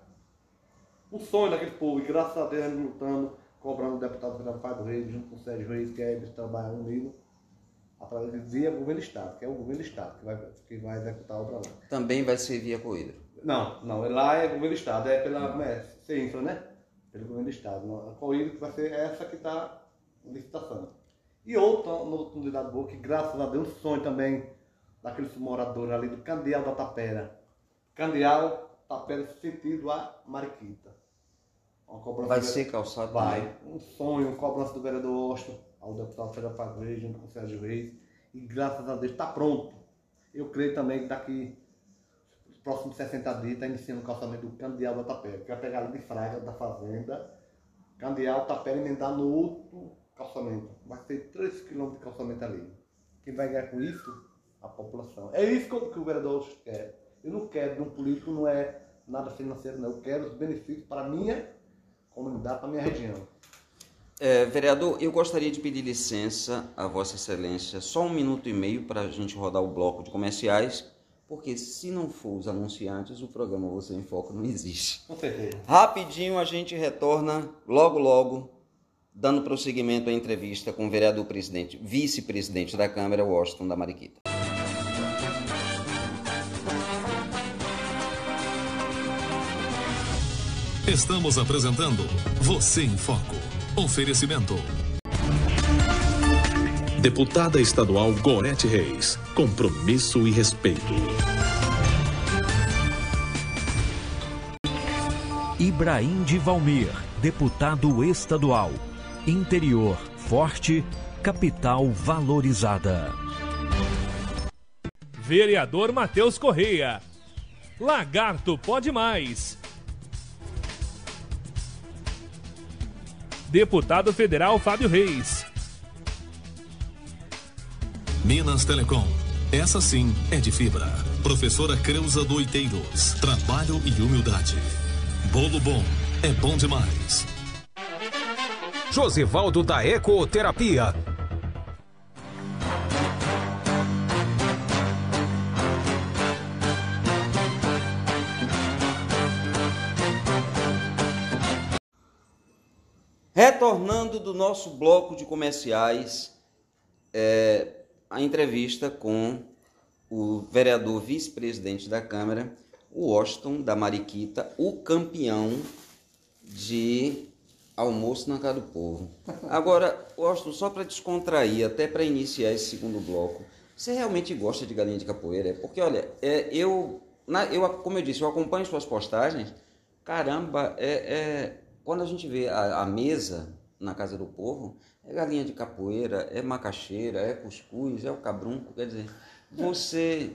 O sonho daquele povo, e graças a Deus a gente lutando, cobrando o deputado Fernando Fábio Reis, junto com o Sérgio Reis, que é eles trabalham unido, através de via governo do Estado, que é o governo do Estado que vai, que vai executar a obra lá. Também vai ser via Coidro. Não, não, lá é governo do Estado, é pela. É, ser infra, né? Pelo governo do estado. A Coíba vai ser essa que está em licitação. E outra oportunidade boa, que graças a Deus, um sonho também daqueles moradores ali do Candeal da Tapera. Candeal, Tapera, sentido a Mariquita. vai ser calçado Vai. Um sonho, uma cobrança do vereador Austin, ao deputado Federal Pagre, junto com o Sérgio Reis. E graças a Deus está pronto. Eu creio também que daqui os próximos 60 dias está iniciando o calçamento do Candeal da Tapera, que vai pegar ali de Fraga da Fazenda, Candeal, Tapera emendar no outro calçamento. Vai ter 3 km de calçamento ali. Quem vai ganhar com isso? A população. É isso que o vereador quer. Eu não quero de um político, não é nada financeiro, não. Eu quero os benefícios para a minha comunidade, para a minha região. É, vereador, eu gostaria de pedir licença a Vossa Excelência, só um minuto e meio para a gente rodar o bloco de comerciais, porque se não for os anunciantes, o programa Você em Foco não existe. Com certeza. Rapidinho a gente retorna logo, logo dando prosseguimento à entrevista com o vereador presidente, vice-presidente da Câmara, Washington da Mariquita. Estamos apresentando Você em Foco. Oferecimento. Deputada Estadual Gorete Reis. Compromisso e respeito. Ibrahim de Valmir, deputado estadual interior forte, capital valorizada. Vereador Matheus Correia. Lagarto pode mais. Deputado Federal Fábio Reis. Minas Telecom. Essa sim é de fibra. Professora Creuza Doiteiros. Trabalho e humildade. Bolo bom é bom demais. Josivaldo da Ecoterapia. Retornando do nosso bloco de comerciais, é, a entrevista com o vereador vice-presidente da Câmara, o Washington da Mariquita, o campeão de almoço na casa do povo. Agora, Austin, só para descontrair, até para iniciar esse segundo bloco, você realmente gosta de galinha de capoeira? Porque, olha, é, eu, na, eu, como eu disse, eu acompanho suas postagens. Caramba, é, é quando a gente vê a, a, mesa na casa do povo, é galinha de capoeira, é macaxeira, é cuscuz, é o cabrunco. Quer dizer, você,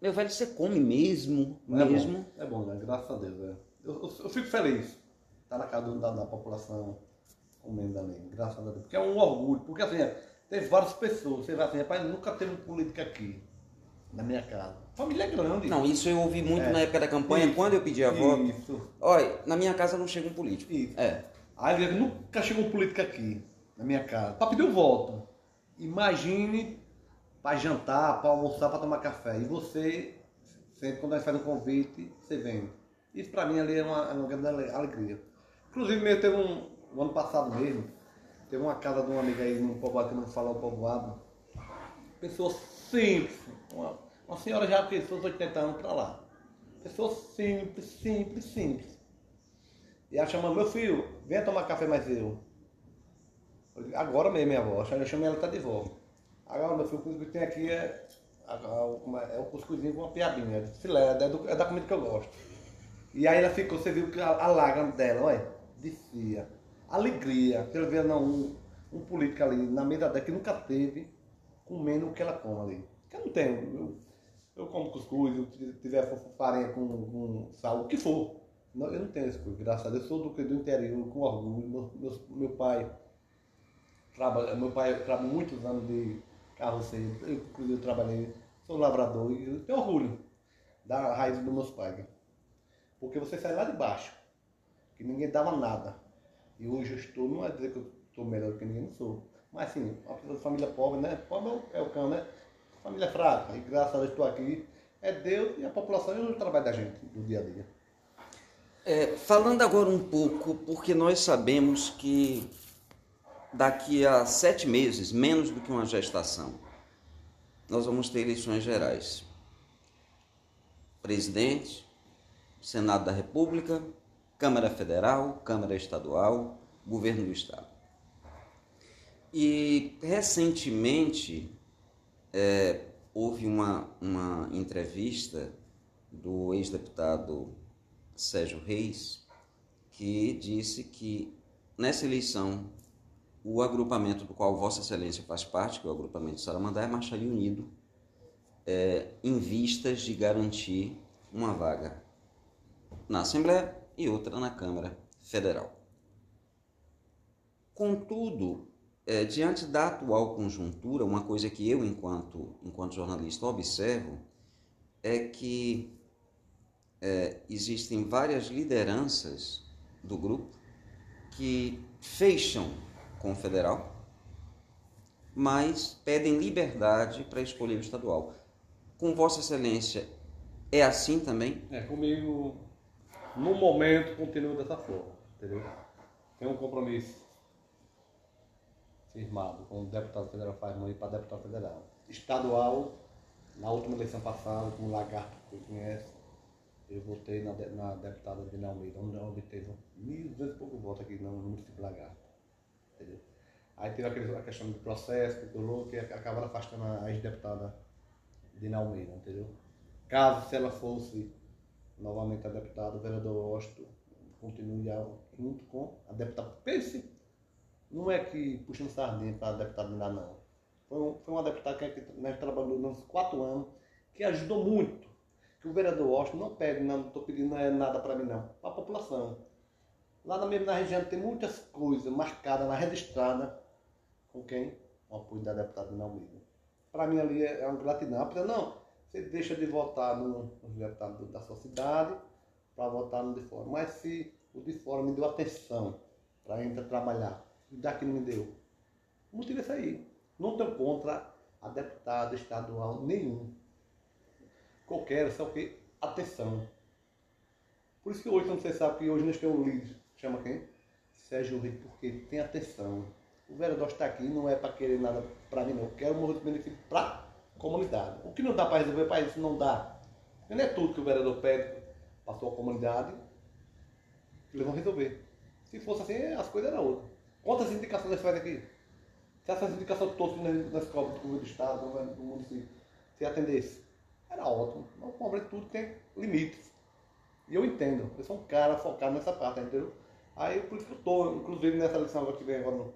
meu velho, você come mesmo, é mesmo. É bom, é bom né? Graças a Deus. É. Eu, eu, eu fico feliz está na casa da, da população comendo ali, graças a Deus. Porque é um orgulho, porque assim, é, teve várias pessoas, você vai assim, rapaz, nunca teve um político aqui, na minha casa. Família é grande. Não, isso eu ouvi muito é. na época da campanha, isso, quando eu pedi a voto. Isso. Olha, na minha casa não chega um político. Isso. É. Aí nunca chegou um político aqui, na minha casa, para pedir voto. Imagine para jantar, para almoçar, para tomar café. E você, sempre quando nós faz um convite, você vem. Isso para mim ali é uma, é uma grande alegria. Inclusive, mesmo teve um, o ano passado mesmo, teve uma casa de uma amiga aí num povoado que não fala o povoado. Pessoa simples, uma, uma senhora já com seus 80 anos para lá. Pessoa simples, simples, simples. E ela chama, meu filho, venha tomar café mais eu. Agora mesmo, minha avó. Eu chamei ela, tá de volta. Agora, meu filho, o que tem aqui é, é o cuscuzinho com uma piabinha, é filé, é, do, é da comida que eu gosto. E aí ela ficou, você viu que a, a lágrima dela, olha descia. Alegria. Você vê um, um político ali na mesa dela que nunca teve comendo o que ela come ali. Que eu não tenho. Eu, eu como cuscuz, eu tiver farinha com, com sal, o que for. Não, eu não tenho esse coisa, graças a Deus. Eu sou do, do interior, com orgulho. Meu, meu, meu pai trabalha, meu pai trabalha muitos anos de carroceiro. Eu, inclusive, eu trabalhei, sou lavrador e eu tenho orgulho da raiz dos meus pais. Porque você sai lá de baixo que ninguém dava nada. E hoje eu estou, não é dizer que eu estou melhor que ninguém, não sou. Mas assim, uma pessoa de família pobre, né? Pobre é o cão, né? Família fraca. E graças a Deus estou aqui. É Deus e a população e o trabalho da gente do dia a dia. É, falando agora um pouco, porque nós sabemos que daqui a sete meses, menos do que uma gestação, nós vamos ter eleições gerais. Presidente, Senado da República, Câmara Federal, Câmara Estadual, Governo do Estado. E recentemente é, houve uma, uma entrevista do ex-deputado Sérgio Reis que disse que nessa eleição o agrupamento do qual Vossa Excelência faz parte, que é o agrupamento Saramandá, marcharia unido é, em vistas de garantir uma vaga na Assembleia e outra na Câmara Federal. Contudo, é, diante da atual conjuntura, uma coisa que eu, enquanto, enquanto jornalista, observo é que é, existem várias lideranças do grupo que fecham com o federal, mas pedem liberdade para escolher o estadual. Com Vossa Excelência, é assim também? É, comigo, no momento, continua dessa forma, entendeu? Tem um compromisso firmado com o deputado federal faz ir para deputado federal. Estadual, na última eleição passada, com o Lagarto, que conhece, eu votei na, na deputada Dina Almeida, onde obteve mil vezes pouco voto aqui no município de Lagarto. Aí teve aquele, a questão do processo que dolou, que acabaram afastando a ex-deputada Dina Almeida, entendeu? Caso se ela fosse novamente a deputada, o vereador Osto continue junto com a deputada. Pense não é que puxando sardinha para deputado ainda não. Foi, um, foi uma deputada que nós trabalhamos nos quatro anos, que ajudou muito. Que o vereador Washington não pede, não estou pedindo nada para mim não, para a população. Lá na região tem muitas coisas marcadas na registrada com quem? O apoio da deputada Almeida. Para mim ali é, um gratidão. Porque não, você deixa de votar no, no deputado da sua cidade para votar no de fora. Mas se o de fora me deu atenção para entrar trabalhar daqui não me deu. O motivo é esse aí. Não tenho contra a deputada estadual nenhum. Qualquer, só que atenção. Por isso que hoje, como você sabe, que hoje nós temos um líder, chama quem? Sérgio Rico, porque tem atenção. O vereador está aqui não é para querer nada para mim, não. Eu quero um benefício para a comunidade. O que não dá para resolver para isso, não dá. Não é tudo que o vereador pede para a sua comunidade eles vão resolver. Se fosse assim, as coisas eram outras. Quantas indicações ele faz aqui? Se essas indicações todas na escola do governo do Estado, do município, se atendesse, era ótimo. Mas o problema de tudo tem limites. E eu entendo. Eu sou um cara focado nessa parte, entendeu? Aí por isso que eu estou, inclusive nessa eleição que vem agora no,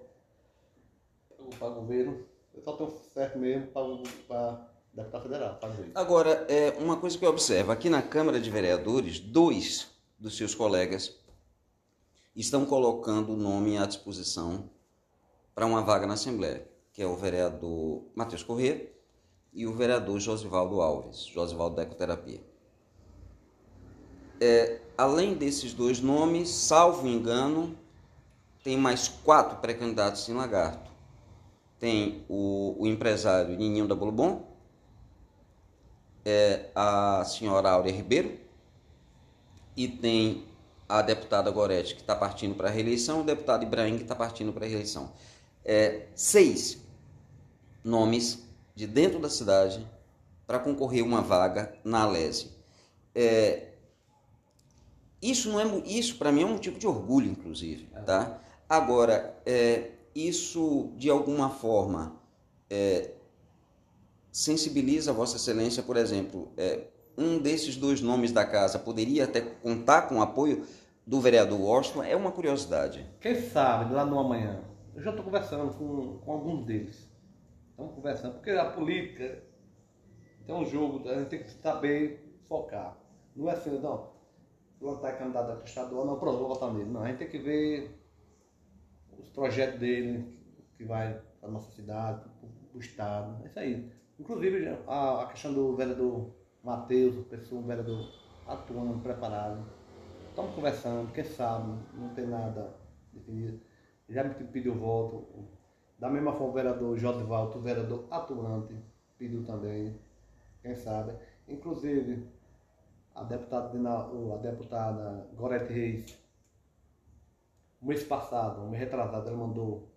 para governo, eu só tenho certo mesmo para deputado federal. Fazer. Agora, é, uma coisa que eu observo, aqui na Câmara de Vereadores, dois dos seus colegas estão colocando o nome à disposição para uma vaga na Assembleia, que é o vereador Matheus Corrêa e o vereador Josivaldo Alves, Josivaldo da Ecoterapia. É, além desses dois nomes, salvo engano, tem mais quatro pré-candidatos em Lagarto. Tem o, o empresário Nininho da Bolobon, é, a senhora Áurea Ribeiro e tem a deputada Gorete, que está partindo para a reeleição, o deputado Ibrahim, que está partindo para a reeleição. É, seis nomes de dentro da cidade para concorrer uma vaga na Alese. É, isso não é isso para mim é um motivo de orgulho, inclusive, tá? Agora, é, isso de alguma forma é, sensibiliza Vossa Excelência, por exemplo, é, um desses dois nomes da casa poderia até contar com o apoio do vereador Washington, é uma curiosidade. Quem sabe, lá no amanhã, eu já estou conversando com, com alguns deles. Estamos conversando, porque a política tem um jogo, a gente tem que saber focar. Não é assim, não, fulano está candidato a estadual, não, pronto, vou votar nele. Não, a gente tem que ver os projetos dele, que vai para a nossa cidade, para o estado, é isso aí. Inclusive a, a questão do vereador Matheus, pessoa, um vereador atuando, preparado. Estamos conversando, quem sabe, não tem nada definido. Já me pediu voto. Da mesma forma, o vereador Josivaldo, o vereador atuante, pediu também, quem sabe. Inclusive, a deputada, a deputada Gorete Reis, o mês passado, um mês retrasado, ela mandou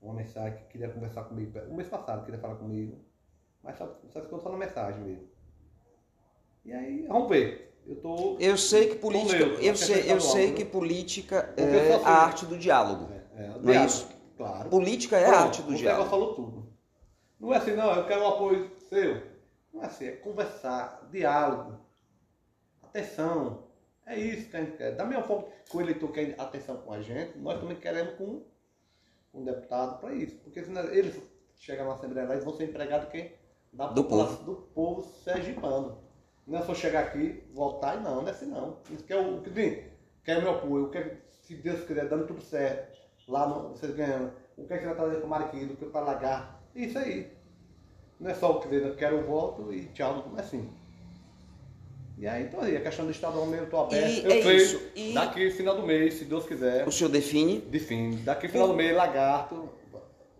uma mensagem que queria conversar comigo. O mês passado queria falar comigo, mas só, só ficou só na mensagem mesmo. E aí, vamos ver. Eu, tô, Eu sei que política, neutro, eu na sei, questão eu estadual, sei né? que política é a arte do diálogo. É, é, Não é isso? Claro. Política é a arte do você diálogo. agora falou tudo. Não é assim, não, eu quero o apoio seu. Não é assim, é conversar, diálogo, atenção. É isso que a gente quer. Da mesma forma que o eleitor quer atenção com a gente, nós também queremos com um deputado para isso. Porque senão eles chegam na Assembleia lá e vão ser empregados de quem? Da Do população, do povo sergipano. Não é só chegar aqui, voltar e não, não é assim não. Isso que é o que vem. Quer meu apoio, eu quero, se Deus quiser, dando tudo certo. Lá no, vocês ganhando. O que é que vai trazer para o Mariquinho, o que para Lagar? Isso aí. Não é só o que dizer, eu quero o voto e tchau, não é assim. E aí, então aí, a questão do estadual mesmo, eu estou aberto. E eu é creio, isso, e- daqui final do mês, se Deus quiser, O senhor define de fim, daqui final do mês, Lagarto,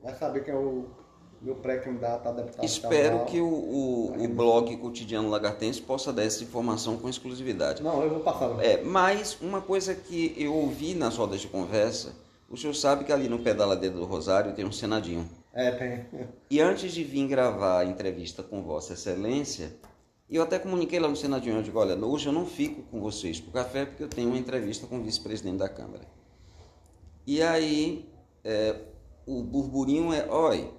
vai saber quem é o meu pré-candidato a deputado Espero que o, o, o blog cotidiano lagartense possa dar essa informação com exclusividade. Não, eu vou passar. É, mas uma coisa que eu ouvi nas rodas de conversa, o senhor sabe que ali no pé da ladeira do Rosário tem um senadinho. É, tem. E antes de vir gravar a entrevista com Vossa Excelência, eu até comuniquei lá no Senadinho, eu digo, olha, hoje eu não fico com vocês pro café porque eu tenho uma entrevista com o vice-presidente da Câmara. E aí, é, o burburinho é, olha,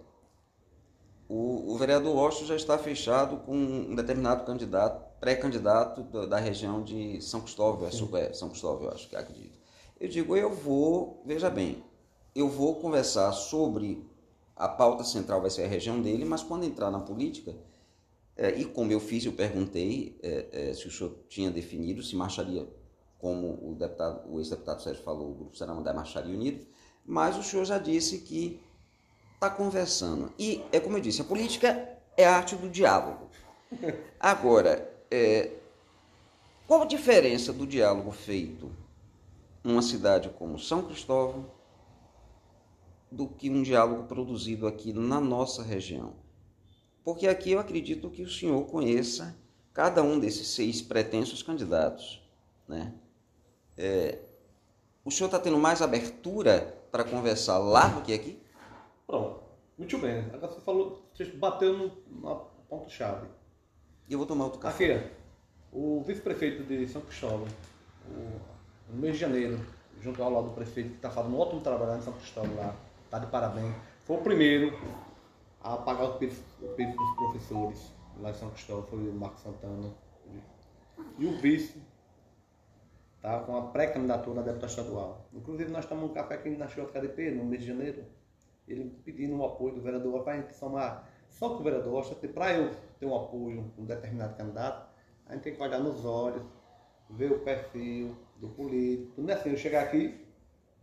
o, o vereador Washington já está fechado com um determinado candidato, pré-candidato da, da região de São Cristóvão, é, é, São Cristóvão, eu acho que acredito. Eu digo, eu vou, veja bem, eu vou conversar sobre a pauta central vai ser a região dele, mas quando entrar na política, e como eu fiz, eu perguntei é, é, se o senhor tinha definido se marcharia, como o deputado, o ex-deputado Sérgio falou, o grupo Seramandé marcharia unido, mas o senhor já disse que está conversando. E é como eu disse, a política é a arte do diálogo. Agora, é, qual a diferença do diálogo feito numa cidade como São Cristóvão do que um diálogo produzido aqui na nossa região? Porque aqui eu acredito que o senhor conheça cada um desses seis pretensos candidatos. Né? É, o senhor está tendo mais abertura para conversar lá do que aqui? Pronto. Muito bem. Agora você falou, você bateu no, ponto-chave. E eu vou tomar outro café. Aqui, o vice-prefeito de São Cristóvão, o- no mês de janeiro, junto ao lado do prefeito, que está fazendo um ótimo trabalho lá em São Cristóvão lá, está de parabéns. Foi o primeiro a pagar o peso, o peso dos professores lá em São Cristóvão, foi o Marcos Santana. E o vice tá com a pré-candidatura a deputado estadual. Inclusive, nós tomamos um café aqui na KDP no mês de janeiro, ele pedindo o apoio do vereador para a gente somar. Só que o vereador, para eu ter um apoio com um determinado candidato, a gente tem que olhar nos olhos, ver o perfil do político. Não é assim, eu chegar aqui,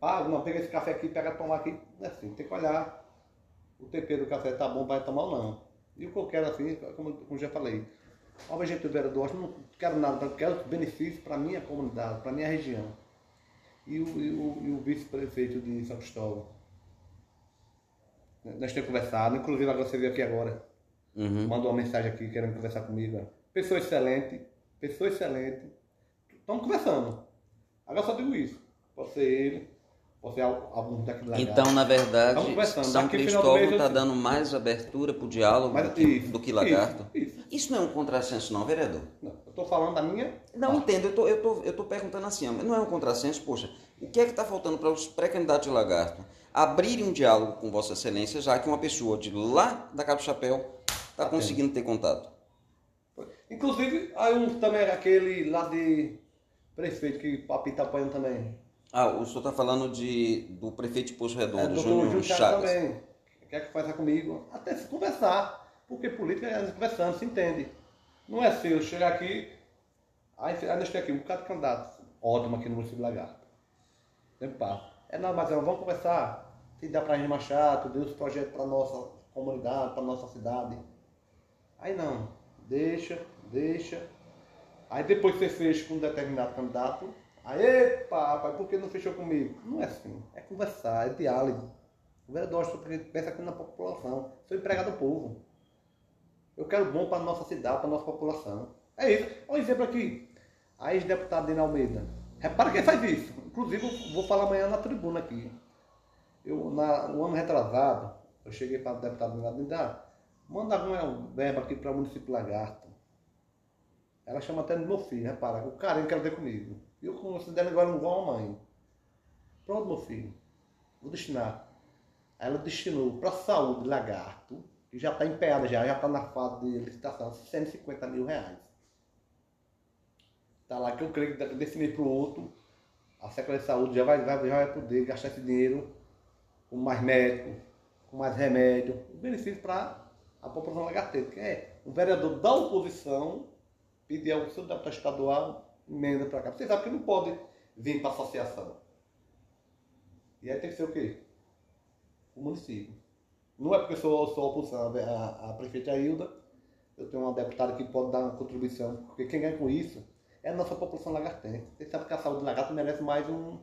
ah, não, pega esse café aqui, pega tomar aqui. Não é assim, tem que olhar o tempero do café tá bom, vai tomar ou não. E o que eu quero assim, como, como já falei, ao gente do vereador, não quero nada, quero benefício para a minha comunidade, para a minha região. E o, e o, e o vice-prefeito de São Cristóvão. Nós temos conversado, inclusive agora você veio aqui agora, Uhum. mandou uma mensagem aqui querendo conversar comigo. Pessoa excelente, pessoa excelente. Estamos conversando. Agora só digo isso. Pode ser ele, al- algum. Então, na verdade. São Cristóvão está dando mais abertura para o diálogo Mas do que, isso, do que Lagarto. Isso, isso. Isso não é um contrassenso, não, vereador? Não, eu estou falando da minha. Não parte. entendo, eu tô, eu, tô, eu tô perguntando assim, não é um contrassenso, poxa, o que é que está faltando para os pré-candidatos de Lagarto abrirem um diálogo com Vossa Excelência, já que uma pessoa de lá da Cabo Chapéu está conseguindo ter contato? Inclusive, aí um também aquele lá de prefeito que o Papi está apoiando também. Ah, o senhor está falando de, do prefeito de Poço Redondo, É, Júnior Chagas também. Quer que faça comigo? Até se conversar. Porque política é conversando, se entende. Não é seu chegar aqui. Aí, aí nós temos aqui um bocado de candidatos. Ótimo aqui no município de Lagarto. Sempre passa. É não, mas vamos conversar. Se dá pra gente marchar, tu deu os projetos pra nossa comunidade, pra nossa cidade. Aí não. Deixa, deixa. Aí depois você fecha com um determinado candidato. Aí, epa, rapaz, por que não fechou comigo? Não é assim. É conversar, é diálogo. O vereador só pensa aqui na população. Sou empregado do povo. Eu quero bom para nossa cidade, para nossa população. É isso. Olha um exemplo aqui. A ex-deputada Dina Almeida. Repara quem faz isso. Inclusive, eu vou falar amanhã na tribuna aqui. Eu, na, no ano retrasado, eu cheguei para o deputado Dina Almeida, manda alguma verba aqui para o município Lagarto. Ela chama até meu filho, repara, o carinho que ela tem comigo. Eu considero agora igual uma mãe. Pronto, meu filho. Vou destinar. Ela destinou para a saúde lagarto, que já está empenhada já, está na fase de licitação, 150 mil reais. Tá lá que eu creio que desse mês para o outro, a Secretaria de Saúde já vai, já vai poder gastar esse dinheiro com mais médico, com mais remédio, benefício para a população lagarteira, que é um vereador da oposição pedir ao seu deputado estadual emenda para cá. Você sabe que não pode vir para a associação. E aí tem que ser o quê? O município. Não é porque eu sou, sou oposição prefeita Hilda, eu tenho uma deputada que pode dar uma contribuição, porque quem ganha com isso é a nossa população lagartense. Você sabe que a saúde lagarta merece mais um,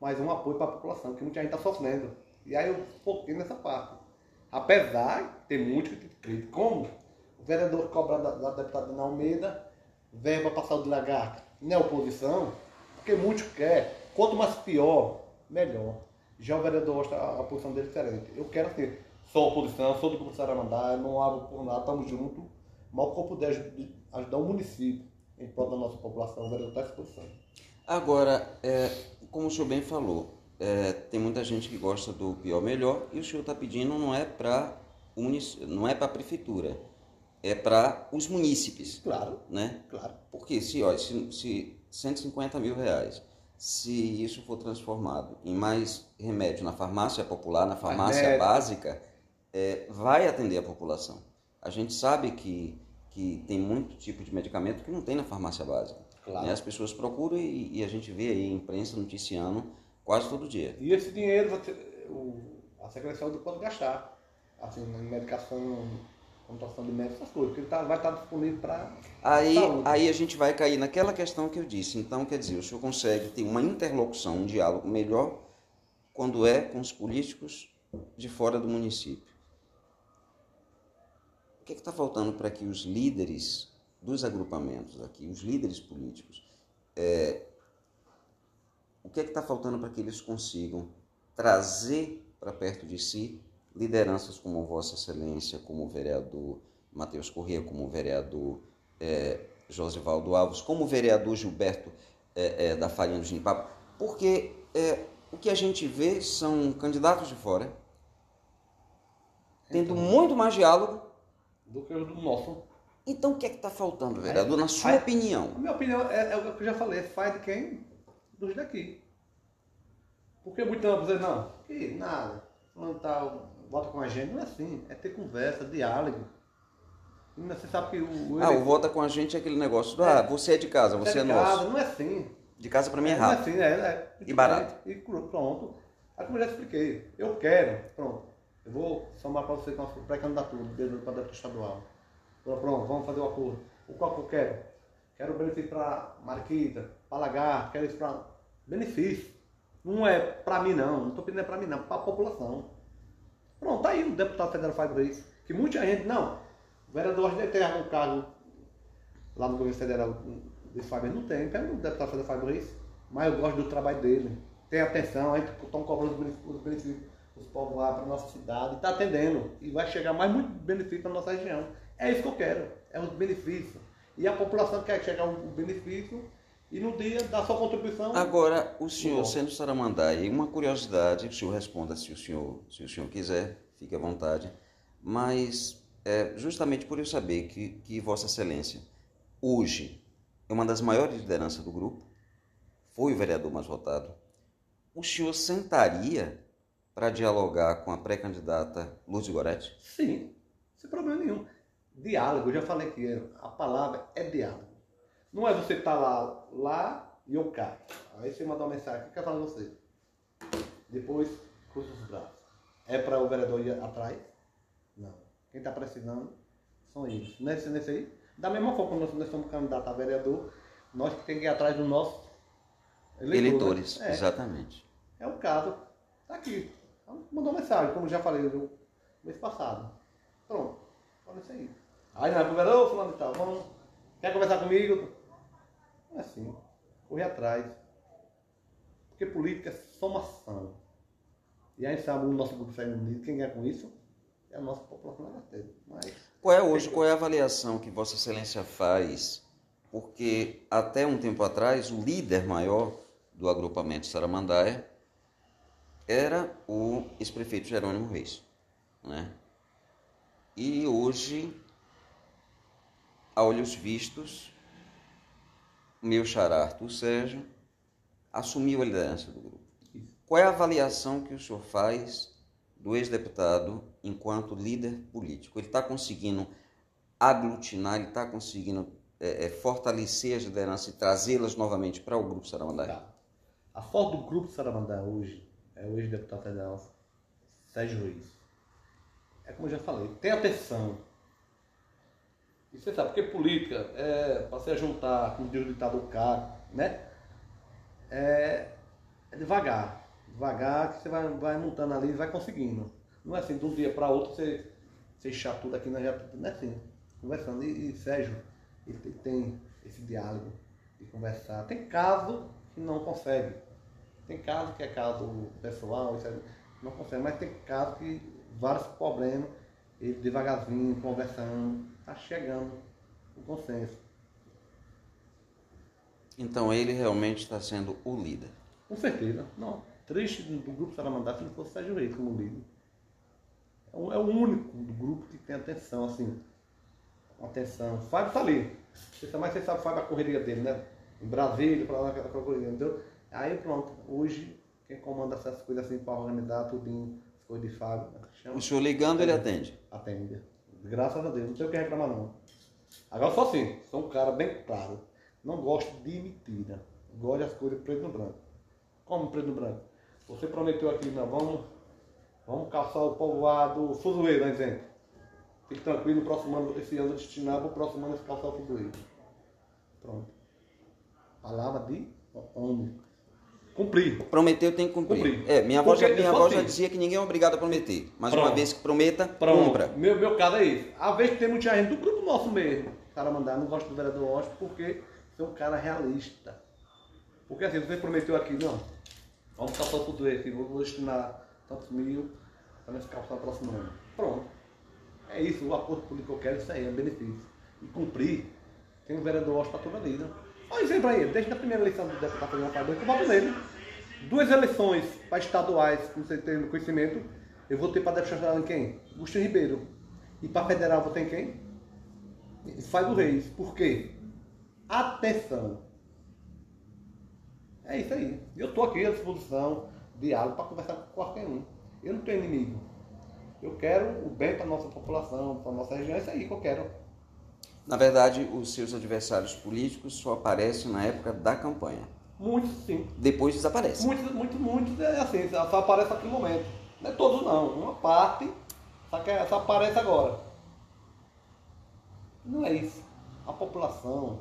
mais um apoio para a população, que muita gente está sofrendo. E aí eu foquei nessa parte. Apesar de ter muito crítico, como o vereador cobra da, da deputada Dina Almeida verba para saúde lagarta na oposição, porque muitos querem, quanto mais pior, melhor. Já o vereador gosta a, posição dele diferente. Eu quero assim, sou oposição, sou do grupo Saramandá, não abro por nada, estamos juntos, mas o que eu puder ajudar o município em prol da nossa população, o vereador está à disposição. Agora, é, como o senhor bem falou, é, tem muita gente que gosta do pior melhor e o senhor está pedindo não é para não é para a prefeitura, é para os munícipes. Claro. Né? Claro. Porque se, ó, se, se 150 mil reais, se isso for transformado em mais remédio na farmácia popular, na farmácia básica, é, vai atender a população. A gente sabe que, que tem muito tipo de medicamento que não tem na farmácia básica. Claro. Né? As pessoas procuram e, e, a gente vê aí a imprensa noticiando quase todo dia. E esse dinheiro você, o, a Secretaria Saúde pode gastar assim, na medicação contratação de médicos, essas coisas, porque ele tá, vai estar disponível para. Aí, aí a gente vai cair naquela questão que eu disse. Então, quer dizer, o senhor consegue ter uma interlocução, um diálogo melhor quando é com os políticos de fora do município. O que é está faltando para que os líderes dos agrupamentos aqui, os líderes políticos, é, o que é está faltando para que eles consigam trazer para perto de si lideranças como Vossa Excelência, como o vereador Matheus Corrêa, como o vereador é, Josivaldo Alves, como o vereador Gilberto é, é, da Farinha do Ginipapo, porque é, o que a gente vê são candidatos de fora tendo então, muito mais diálogo do que o do nosso. Então o que é que está faltando, vereador, na sua opinião? A minha opinião é, é, o que eu já falei, é faz de quem? Dos daqui. Porque muitos vão dizer, não, que nada, tá vota com a gente, não é assim. É ter conversa, diálogo. Você sabe que o. Ah, o vota com a gente é aquele negócio do, é, ah, você é de casa, você, é, é nosso. Casa, não é assim. De casa para mim é, é rápido. Não é assim, é. é e barato. E pronto. Aí como eu já expliquei, eu quero, pronto. Eu vou somar para você com a pré-candidatura para deputado estadual. Pronto, vamos fazer o um acordo. O qual que eu quero? Quero benefício para Mariquita, para Lagar, quero isso para. Benefício. Não é para mim, não. Não estou pedindo é para mim, não. Para a população. Pronto, tá aí o deputado federal faz isso. Que muita gente, não, o vereador deve algum cargo lá no governo federal de Fábio, não tem, pega o deputado federal faz isso, mas eu gosto do trabalho dele. Tem atenção, a gente estão cobrando os benefícios os povos lá para nossa cidade, está atendendo e vai chegar mais muito benefício na nossa região. É isso que eu quero, é os benefícios. E a população quer chegar o benefício e no dia da sua contribuição. Agora, o senhor, sendo Saramandai, uma curiosidade, o senhor responda se o senhor, se o senhor quiser, fique à vontade, mas é, justamente por eu saber que, que Vossa Excelência hoje é uma das maiores lideranças do grupo, foi o vereador mais votado, o senhor sentaria para dialogar com a pré-candidata Luz Goretti? Sim, sem problema nenhum. Diálogo, eu já falei que a palavra é diálogo. Não é você estar tá lá, lá e eu cá. Aí você manda uma mensagem, o que quer falar você? Depois, cruza os braços. É para o vereador ir atrás? Não. Quem está precisando são eles. Nesse, nesse aí, da mesma forma que nós, nós somos candidatos a vereador, nós temos que ir atrás dos nossos eleitores. eleitores é. Exatamente. É o caso. Está aqui. Mandou mensagem, como já falei no mês passado. Pronto. Olha isso aí. Aí não é pro vereador, fulano e tal. Vamos. Quer conversar comigo? É assim, correr atrás. Porque política é somação. E aí sabe o nosso grupo saindo unido, quem ganha com isso é a nossa população brasileira. Mas qual é hoje, qual é a avaliação que Vossa Excelência faz porque até um tempo atrás o líder maior do agrupamento Saramandaia era o ex-prefeito Jerônimo Reis. Né? E hoje, a olhos vistos, meu xará Arthur Sérgio assumiu a liderança do grupo. Qual é a avaliação que o senhor faz do ex-deputado enquanto líder político? Ele está conseguindo aglutinar, ele está conseguindo é, é, fortalecer as lideranças e trazê-las novamente para o Grupo Saramandaia? Tá. A foto do Grupo Saramandaia hoje é o ex-deputado federal Sérgio Reis. É como eu já falei, tem atenção. E você sabe, porque política é para se juntar, como diz o ditado caro, né? É, é, devagar. Devagar que você vai, vai montando ali e vai conseguindo. Não é assim, de um dia para outro você, você tudo aqui na Não é assim. Conversando. E, e Sérgio, ele tem esse diálogo de conversar. Tem caso que não consegue. Tem caso que é caso pessoal, não consegue, mas tem caso que vários problemas, ele devagarzinho, conversando, está chegando o consenso. Então ele realmente está sendo o líder. Com certeza. Não. Triste do grupo Saramandá se não fosse Sérgio Reis como líder. É o, é o único do grupo que tem atenção, assim. Atenção. O Fábio está ali. Você, mas você sabe o Fábio a correria dele, né? Em Brasília, para lá, aquela correria, entendeu? Aí pronto. Hoje, quem comanda essas coisas assim para organizar tudinho, as coisas de Fábio. Né? Chama, o senhor ligando, ele atende? Atende. Graças a Deus. Não tem o que reclamar, não. Agora só assim, sou um cara bem claro. Não gosto de mentira. Gosto das coisas preto no branco. Como preto no branco? Você prometeu aqui, não, vamos, vamos caçar o povoado Fuzueiro, né, exemplo. Fique tranquilo, próximo ano, esse ano destinado para o próximo ano caçar o Fuzueiro. Pronto. Palavra de homem. Cumprir. Prometeu tem que cumprir. cumprir. É, minha avó, já, minha avó já dizia que ninguém é obrigado a prometer. Mas Pronto. uma vez que prometa, Pronto. cumpra. Meu, meu caso é isso. A vez que tem muita gente do grupo nosso mesmo, cara mandar, não gosto do vereador Oscar porque é um cara realista. Porque assim, você prometeu aqui, não, vamos caçar o futuro aqui, vou destinar tantos mil para nesse calçar no próximo ano. Pronto. É isso, o acordo político que eu quero, isso aí, é benefício. E cumprir, tem um vereador Oscar para toda a vida. Olha exemplo aí, desde a primeira eleição do deputado federal para eu voto nele. Duas eleições para estaduais, como você tem conhecimento, eu votei para deputado em quem? Agostinho Ribeiro. E para federal votei em quem? Fábio Reis. Por quê? Atenção. É isso aí. Eu estou aqui à disposição, diálogo, para conversar com qualquer um. Eu não tenho inimigo. Eu quero o bem para nossa população, para nossa região, é isso aí que eu quero. Na verdade, os seus adversários políticos só aparecem na época da campanha. Muitos, sim. Depois desaparecem. Muitos, muitos, muitos, é assim, só aparece naquele momento. Não é todos não, uma parte só, que, só aparece agora. Não é isso. A população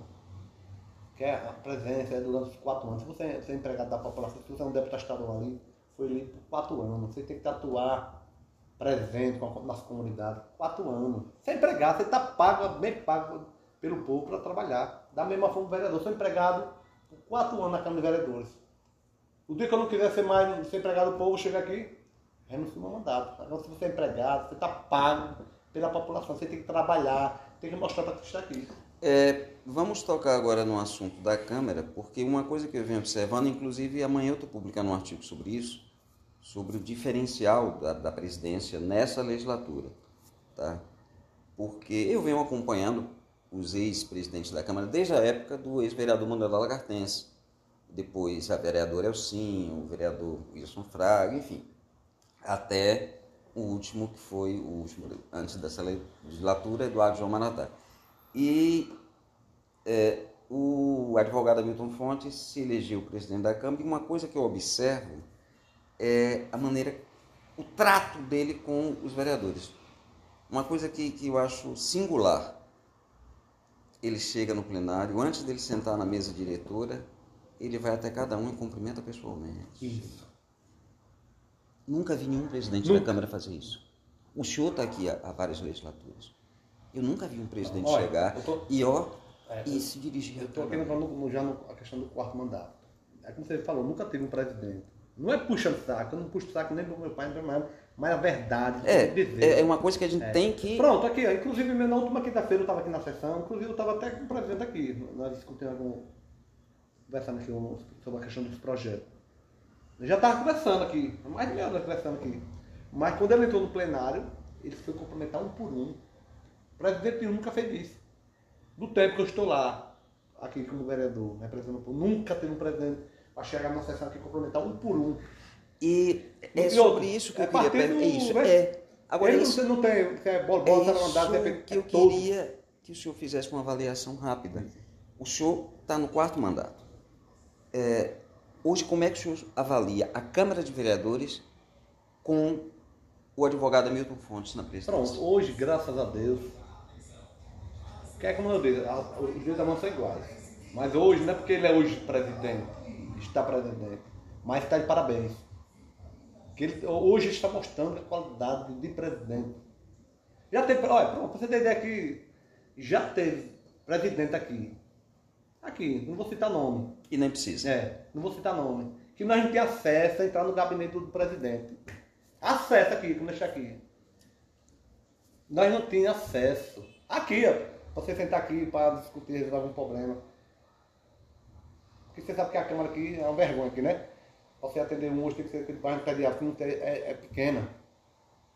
quer a presença é durante os quatro anos. Se você, é, você é empregado da população, se você é um deputado estadual ali, foi eleito por quatro anos. Você tem que atuar presente com nas comunidades. Quatro anos. Você é empregado, você está pago, bem pago pelo povo para trabalhar. Da mesma forma vereador. Sou empregado por quatro anos na Câmara de Vereadores. O dia que eu não quiser ser mais ser empregado do povo, chega aqui, renuncio meu mandato. Agora, se você é empregado, você está pago pela população. Você tem que trabalhar, tem que mostrar para que está aqui. É, vamos tocar agora no assunto da Câmara, porque uma coisa que eu venho observando, inclusive amanhã eu estou publicando um artigo sobre isso, sobre o diferencial da, da presidência nessa legislatura. Tá? Porque eu venho acompanhando os ex-presidentes da Câmara desde a época do ex-vereador Manuel Lagartense, depois a vereadora Elcinho, o vereador Wilson Fraga, enfim, até o último que foi o último antes dessa legislatura, Eduardo João Manatá. E é, o advogado Hamilton Fontes se elegeu presidente da Câmara e uma coisa que eu observo é, a maneira, o trato dele com os vereadores. Uma coisa que, que eu acho singular. Ele chega no plenário, antes dele sentar na mesa diretora, ele vai até cada um e cumprimenta pessoalmente. Isso. Nunca vi nenhum presidente nunca. da Câmara fazer isso. O senhor está aqui há, há, várias legislaturas. Eu nunca vi um presidente Olha, chegar tô... e ó é, e se dirigir. Eu estou aqui já no, a questão do quarto mandato. É como você falou, nunca teve um presidente não é puxando saco, eu não puxo saco nem do meu pai, nem mãe, Mas a verdade, É, dizer. é é uma coisa que a gente É. tem que. Pronto, aqui, ó, inclusive na última quinta-feira eu estava aqui na sessão, inclusive eu estava até com o presidente aqui, nós discutimos algum. conversando aqui um- sobre a questão dos projetos. Eu já estava conversando aqui, mais de meia hora conversando aqui. Mas quando ele entrou no plenário, ele foi cumprimentar um por um. O presidente nunca fez isso. Do tempo que eu estou lá, aqui como vereador, representando nunca teve um presidente para chegar na sessão aqui e cumprimentar um por um. E é E sobre outro, isso que é eu queria perguntar. É isso, né? é. Agora, ele isso, não, não tem, se é bola, é bola, é mandado, isso é, que eu todo. queria que o senhor fizesse uma avaliação rápida. O senhor está no quarto mandato. É, hoje, como é que o senhor avalia a Câmara de Vereadores com o advogado Hamilton Fontes na presidência? Pronto, hoje, graças a Deus, que é como eu disse, a- os dias da mão são iguais. Mas hoje, não é porque ele é hoje presidente, está presidente, mas está de parabéns. Que ele, hoje está mostrando a qualidade de presidente. Já teve, olha, pra você ter ideia aqui, já teve presidente aqui. Aqui, não vou citar nome. E nem precisa. É, não vou citar nome. Que nós não tínhamos acesso a entrar no gabinete do presidente. Acesso aqui, como deixar aqui. Nós não tínhamos acesso. Aqui, ó. pra Você sentar aqui para discutir, resolver algum problema. Porque você sabe que a Câmara aqui é uma vergonha aqui, né? Pra você atender um hoje tem que ser aquele bairro pediátrico, que não tem- é, é pequena.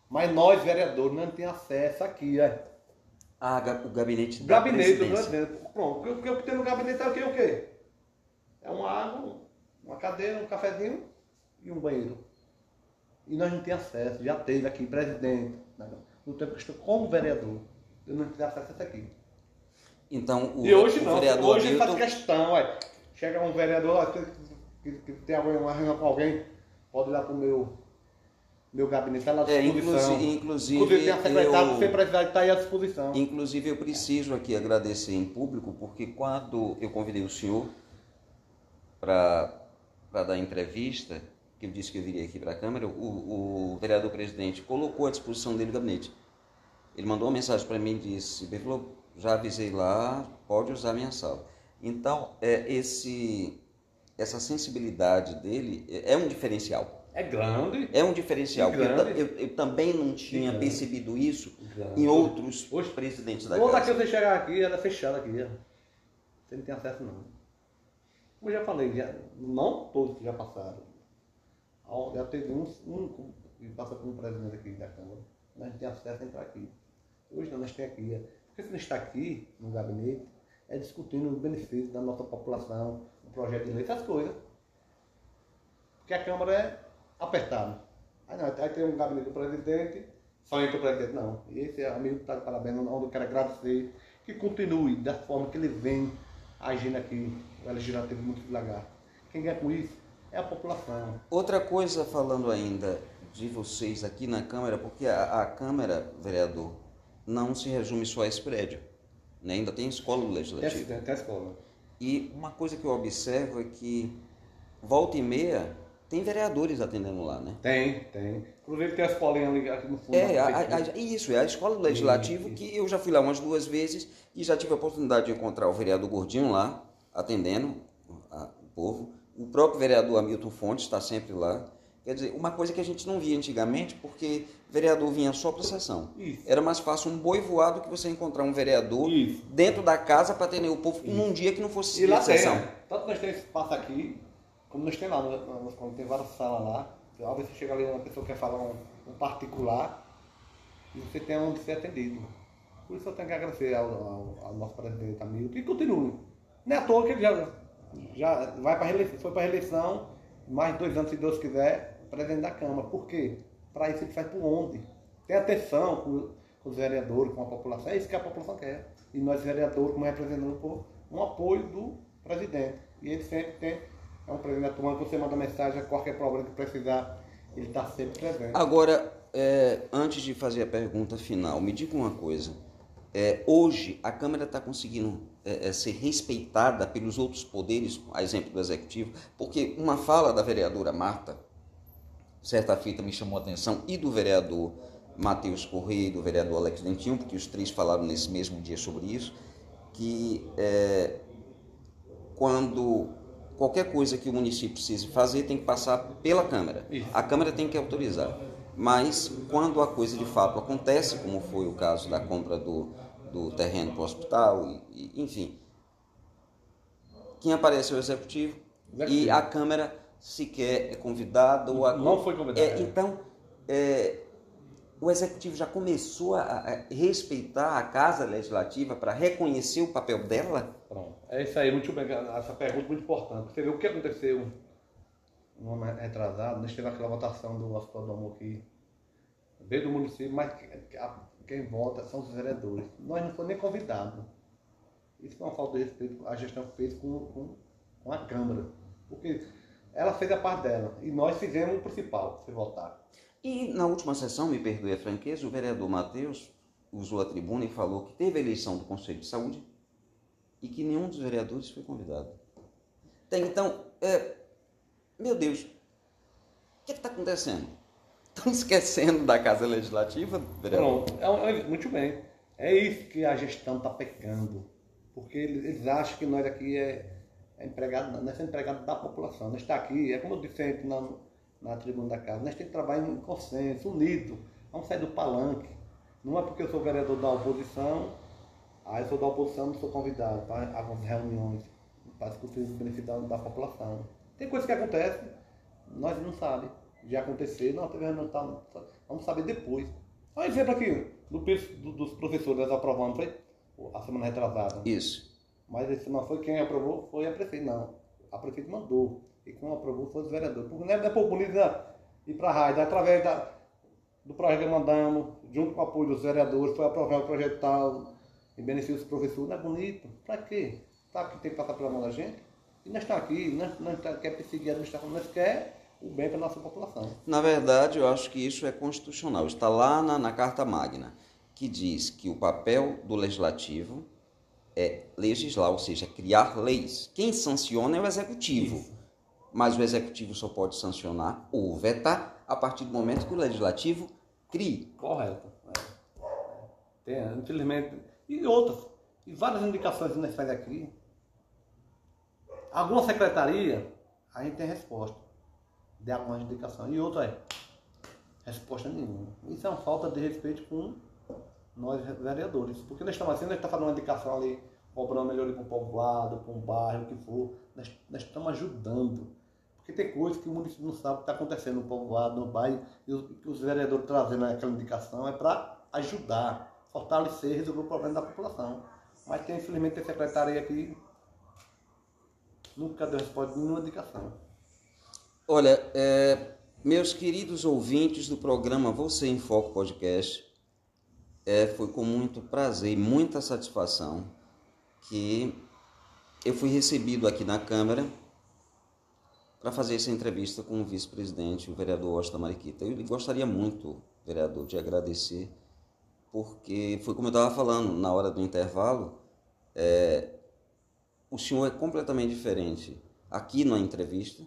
Mas nós, vereadores, não tínhamos acesso aqui, ó. Ah, o gabinete O da gabinete do presidente. Pronto, o que- o que tem no gabinete é o quê? O quê? É uma água, uma cadeira, um cafezinho e um banheiro. E nós não tínhamos acesso, já teve aqui, presidente, né? no tempo que eu estou como vereador. Eu não tive acesso a isso aqui. Então, o, e hoje o não, vereador hoje ele faz questão, ué. Chega um vereador ó, que, que, tem alguma reunião com alguém, pode ir lá pro meu, meu gabinete, está lá à É, disposição. inclusive, inclusive, Inclusive tem a secretária, eu- está aí à disposição. Inclusive, eu preciso aqui agradecer em público, porque quando eu convidei o senhor para dar entrevista, que eu disse que eu viria aqui para a Câmara, o, o vereador presidente colocou à disposição dele o gabinete. Ele mandou uma mensagem para mim e disse, já avisei lá, pode usar a minha sala. Então, é, esse, essa sensibilidade dele é é um diferencial. É grande. É um diferencial. E porque Eu, grande. eu, eu também não tinha grande. percebido isso Grande. em outros Hoje- presidentes da casa. você chegar aqui, ela é fechada aqui. Você não tem acesso não. Como eu já falei, já, não todos que já passaram. Já teve um, um que passa um presidente aqui da Câmara. Nós não temos acesso a entrar aqui. Hoje não, nós temos aqui. Porque se não está aqui, no gabinete, é discutindo os benefícios da nossa população, o projeto de lei, essas coisas. Porque a Câmara é apertada. Aí, não, aí tem um gabinete do presidente, só entra o presidente. Não. E esse amigo está de parabéns, onde eu quero agradecer, que continue da forma que ele vem agindo aqui, o legislativo muito devagar. Quem ganha com isso é a população. Outra coisa, falando ainda de vocês aqui na Câmara, porque a, a Câmara, vereador, não se resume só a esse prédio. Né? Ainda tem escola do Legislativo. Tem, tem escola. E uma coisa que eu observo é que, volta e meia, tem vereadores atendendo lá, né? Tem, tem. Inclusive tem a escolinha ali aqui no fundo. É, a- a- prefeitura. a- isso, é a escola do Legislativo, que eu já fui lá umas duas vezes e já tive a oportunidade de encontrar o vereador Gordinho lá, atendendo a- o povo. O próprio vereador Hamilton Fontes está sempre lá. Quer dizer, uma coisa que a gente não via antigamente, porque vereador vinha só para sessão. Isso. Era mais fácil um boi voado que você encontrar um vereador Isso. dentro da casa para atender o povo num dia que não fosse E lá tem, sessão. né? Tanto nós temos espaço aqui, como nós temos lá, nós, como tem várias salas lá. Às vezes você chega ali, uma pessoa quer falar um, um particular, e você tem onde ser atendido. Por isso eu tenho que agradecer ao, ao- ao nosso presidente amigo, e continue. Não é à toa que ele já, já vai para reeleição, foi para reeleição, mais dois anos, se Deus quiser, presidente da Câmara. Por quê? Para isso ele faz por onde? Tem atenção com, com os vereadores, com a população. É isso que a população quer. E nós, vereadores, como representando povo, um apoio do presidente. E ele sempre tem, é um presidente atuante, você manda mensagem, qualquer problema que precisar, ele está sempre presente. Agora, é, antes de fazer a pergunta final, me diga uma coisa. É, hoje, a Câmara está conseguindo é, é, ser respeitada pelos outros poderes, a exemplo do Executivo, porque uma fala da vereadora Marta, certa feita me chamou a atenção, e do vereador Matheus Correia e do vereador Alex Dentinho, porque os três falaram nesse mesmo dia sobre isso, que é, quando qualquer coisa que o município precise fazer tem que passar pela Câmara. A Câmara tem que autorizar. Mas quando a coisa de fato acontece, como foi o caso da compra do, do terreno para o hospital, e, e, enfim, quem aparece é o executivo. e a Câmara sequer é convidada. Ou a... Não foi convidada. É, então, é, o executivo já começou a, a, respeitar a Casa Legislativa para reconhecer o papel dela? Pronto. É isso aí, muito bem. Essa pergunta é muito importante. Você vê o que aconteceu no ano retrasado, nós tivemos aquela votação do Hospital do Amor aqui, veio do município, mas quem vota são os vereadores. Nós não fomos nem convidados. Isso foi uma falta de respeito a gestão fez com, com, com a Câmara. Porque ela fez a parte dela e nós fizemos o principal, foi votar. E na última sessão, me perdoe a franqueza, o vereador Matheus usou a tribuna e falou que teve eleição do Conselho de Saúde e que nenhum dos vereadores foi convidado. Então, é, meu Deus, o que é está acontecendo? Estão esquecendo da Casa Legislativa, vereador? Pronto, é, é, muito bem. É isso que a gestão está pecando. Porque eles, eles, acham que nós aqui é, é empregado, nós somos empregados da população. Nós está aqui, é como eu disse na, na tribuna da casa, nós temos que trabalhar em consenso, unido. Vamos sair do palanque. Não é porque eu sou vereador da oposição, aí eu sou da oposição, não sou convidado para algumas reuniões, para discutir os benefícios da, da população. Tem coisa que acontece, nós não sabemos. Já aconteceu, não, não tá, vamos saber depois. Um exemplo aqui, do, do, dos professores nós aprovamos, foi a semana retrasada. Isso. Mas esse não foi quem aprovou, foi a prefeita, não. A prefeita mandou. E quem aprovou foi os vereadores. Porque não é, é por bonito ir para a rádio, é através da, do projeto que mandamos, junto com o apoio dos vereadores, foi aprovado o projeto tal, em benefício dos professores. Não é bonito? Para quê? Sabe que tem que passar pela mão da gente? E nós estamos aqui, nós, nós quer perseguir a administração, nós quer o bem para a nossa população. Na verdade, eu acho que isso é constitucional. Está lá na, na Carta Magna, que diz que o papel do legislativo é legislar, ou seja, criar leis. Quem sanciona é o executivo. Isso. Mas o executivo só pode sancionar ou vetar a partir do momento que o legislativo crie. Correto. É. Tem, infelizmente. E outras. E várias indicações que nós fazemos aqui Alguma secretaria, a gente tem resposta de alguma indicação. E outra é, resposta nenhuma. Isso é uma falta de respeito com nós vereadores. Porque nós estamos assim, nós estamos fazendo uma indicação ali, cobrando melhoria para um povoado, para um bairro, o que for. Nós, nós estamos ajudando. Porque tem coisas que o município não sabe que está acontecendo no povoado, no bairro, e os, os vereadores trazendo aquela indicação é para ajudar, fortalecer, resolver o problema da população. Mas tem, infelizmente, tem secretaria aqui nunca deu resposta nenhuma indicação. Olha, é, meus queridos ouvintes do programa Você em Foco Podcast, é, foi com muito prazer e muita satisfação que eu fui recebido aqui na Câmara para fazer essa entrevista com o vice-presidente, o vereador Osta Mariquita. Eu gostaria muito, vereador, de agradecer, porque foi como eu estava falando na hora do intervalo, é, o senhor é completamente diferente aqui na entrevista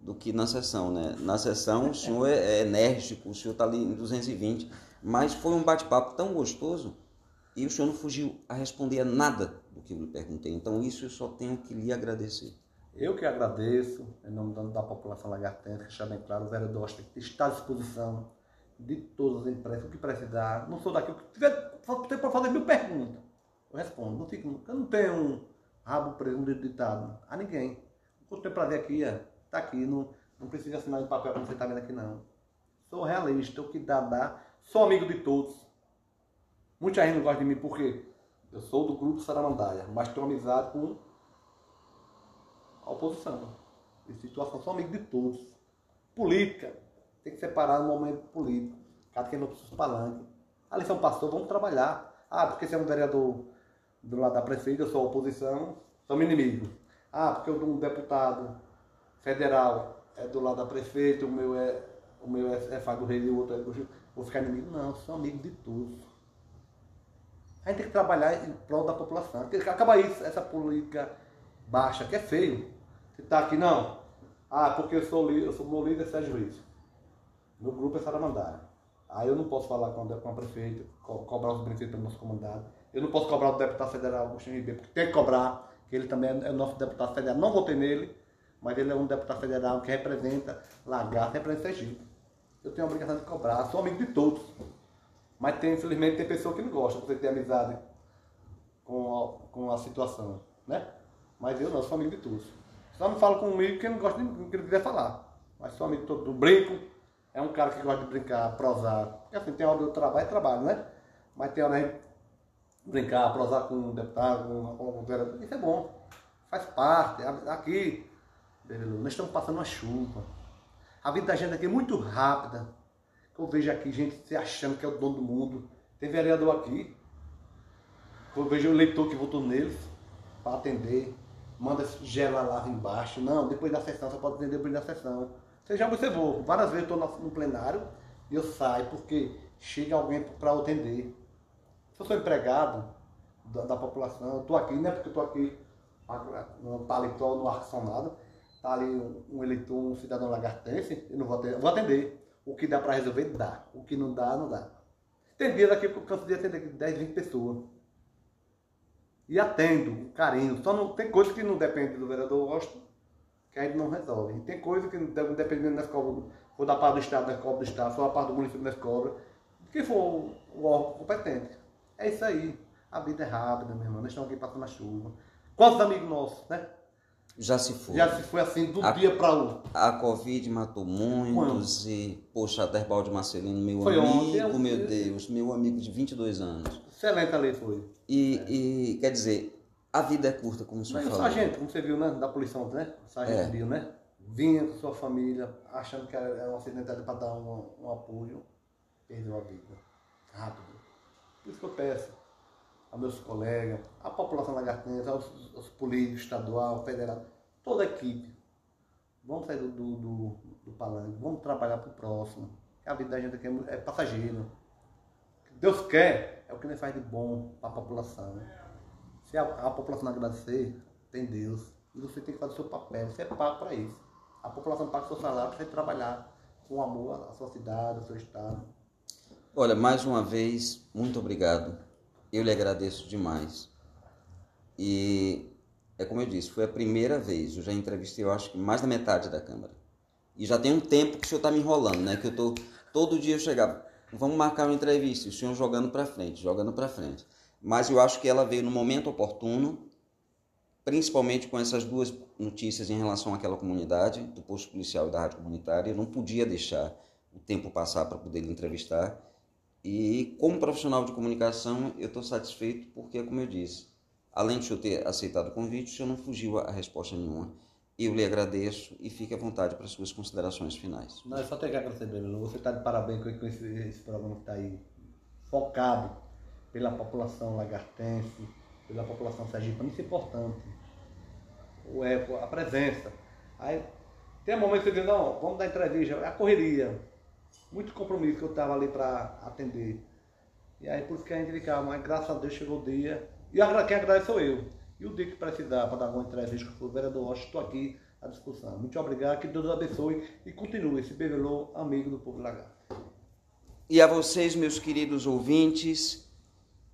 do que na sessão, né? Na sessão o senhor é, enérgico, o senhor está ali em 220, mas foi um bate-papo tão gostoso e o senhor não fugiu a responder a nada do que eu lhe perguntei. Então isso eu só tenho que lhe agradecer. Eu que agradeço, em nome da população lagartense, que deixar bem claro, o vereador está à disposição de todas as empresas, o que precisar. Não sou daqui, o que tiver, você pode fazer mil perguntas. Eu respondo. Não fico, eu não tenho um rabo preso no ditado a ninguém. O que tem prazer aqui é tá aqui, não, não precisa assinar em papel como você está vendo aqui não. Sou realista, o que dá, dá. Sou amigo de todos. Muita gente não gosta de mim porque eu sou do grupo Saramandaia, mas tenho amizade com a oposição. Em situação, sou amigo de todos. Política, tem que separar no momento político. Cada quem não precisa palanque. Ali são pastor, vamos trabalhar. Ah, porque você é um vereador do lado da prefeita, eu sou oposição, somos inimigos. Ah, porque eu um deputado federal é do lado da prefeita, o meu é, o meu é, é Fábio Rei e o outro é do Vou ficar inimigo? Não, sou amigo de todos. A gente tem que trabalhar em prol da população. Acaba isso, essa política baixa, que é feio. Você está aqui, não. Ah, porque eu sou, eu sou meu líder Sérgio Reis. Meu grupo é Saramandaia. Aí eu não posso falar com a, com a prefeita, co cobrar os benefícios do nosso comandado. Eu não posso cobrar do deputado federal Agostinho Ribeiro, porque tem que cobrar, que ele também é nosso deputado federal. Não votei nele, mas ele é um deputado federal que representa Lagarto, representa Sergipe. Eu tenho a obrigação de cobrar. Sou amigo de todos. Mas tem, infelizmente, tem pessoa que não gosta de você ter amizade com a, com a situação, né? Mas eu não, sou amigo de todos. Só não falo comigo quem não gosta de quem não quiser falar. Mas sou amigo todo do brinco. É um cara que gosta de brincar, prosar. Porque assim, tem hora do trabalho, é trabalho, né? Mas tem hora de brincar, prosar com um deputado, com um vereador. Isso é bom. Faz parte. Aqui, nós estamos passando uma chuva. A vida da gente aqui é muito rápida. Eu vejo aqui gente se achando que é o dono do mundo. Tem vereador aqui. Eu vejo o leitor que votou neles para atender. Manda gela lá embaixo. Não, depois da sessão, você pode atender depois da sessão. Você já observou, várias vezes eu estou no plenário e eu saio porque chega alguém para atender. Se eu sou empregado da, da população, eu estou aqui, não é porque eu estou aqui no paletó, no ar-condicionado, está ali um, um, eleitor, um cidadão lagartense, eu não vou atender. Vou atender. O que dá para resolver, dá. O que não dá, não dá. Tem dias aqui que eu canso de atender 10, 20 pessoas. E atendo, carinho. Só não, tem coisas que não depende do vereador Washington, que a gente não resolve. Tem coisas que dependendo das cobras, for da parte do Estado, das cobras do Estado, for da parte do município das cobras, que for o órgão competente. É isso aí. A vida é rápida, meu irmão. Nós estamos aqui passando a chuva. Quantos amigos nossos, né? Já se foi. Já se foi assim, do a, dia para o. A Covid matou muitos e, poxa, Aterbalde Marcelino, meu foi amigo, ontem, meu Deus, meu amigo de 22 anos. Excelente ali foi. E, é. e quer dizer, a vida é curta, como o senhor falou. Sargento, como você viu, né? Da ontem, né? O sargento é. viu, né? Vinha com sua família, achando que era um acidente para dar um, um apoio, perdeu a vida. Rápido. Por isso que eu peço aos meus colegas, à população lagartense, aos, aos políticos estadual, federal, toda a equipe. Vamos sair do, do, do, do palanque, vamos trabalhar para o próximo. A vida da gente aqui é, é passageiro. Deus quer, é o que ele faz de bom para a população. Se a, a população agradecer, tem Deus. E você tem que fazer o seu papel, você é pago para isso. A população paga o seu salário para você trabalhar com amor à sua cidade, ao seu estado. Olha, mais uma vez, muito obrigado eu lhe agradeço demais. E é como eu disse, foi a primeira vez, eu já entrevistei, eu acho que mais da metade da Câmara. E já tem um tempo que o senhor está me enrolando, né? Que eu tô todo dia eu chegava, vamos marcar uma entrevista, o senhor jogando para frente, jogando para frente. Mas eu acho que ela veio no momento oportuno, principalmente com essas duas notícias em relação àquela comunidade, do posto policial e da rádio comunitária. Eu não podia deixar o tempo passar para poder entrevistar. E como profissional de comunicação, eu estou satisfeito porque, como eu disse, além de eu ter aceitado o convite, senhor não fugiu a resposta nenhuma. Eu lhe agradeço e fique à vontade para suas considerações finais. Não, é só ter que agradecer, Bruno. Você está de parabéns com esse, esse programa que está aí focado pela população lagartense, pela população sergipana. Isso é importante. O eco, a presença. Aí tem um momento que você diz, não, vamos dar entrevista, é a correria muito compromisso que eu estava ali para atender. E aí por isso que a gente indicava, mas graças a Deus chegou o dia. E quem agradece sou eu. E o dia que precisar para dar alguma entrevista com o vereador Rocha, estou aqui à discussão. Muito obrigado, que Deus abençoe e continue esse bebelô amigo do povo lagarto. E a vocês, meus queridos ouvintes,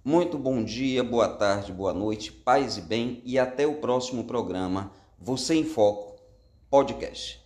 muito bom dia, boa tarde, boa noite, paz e bem e até o próximo programa Você em Foco Podcast.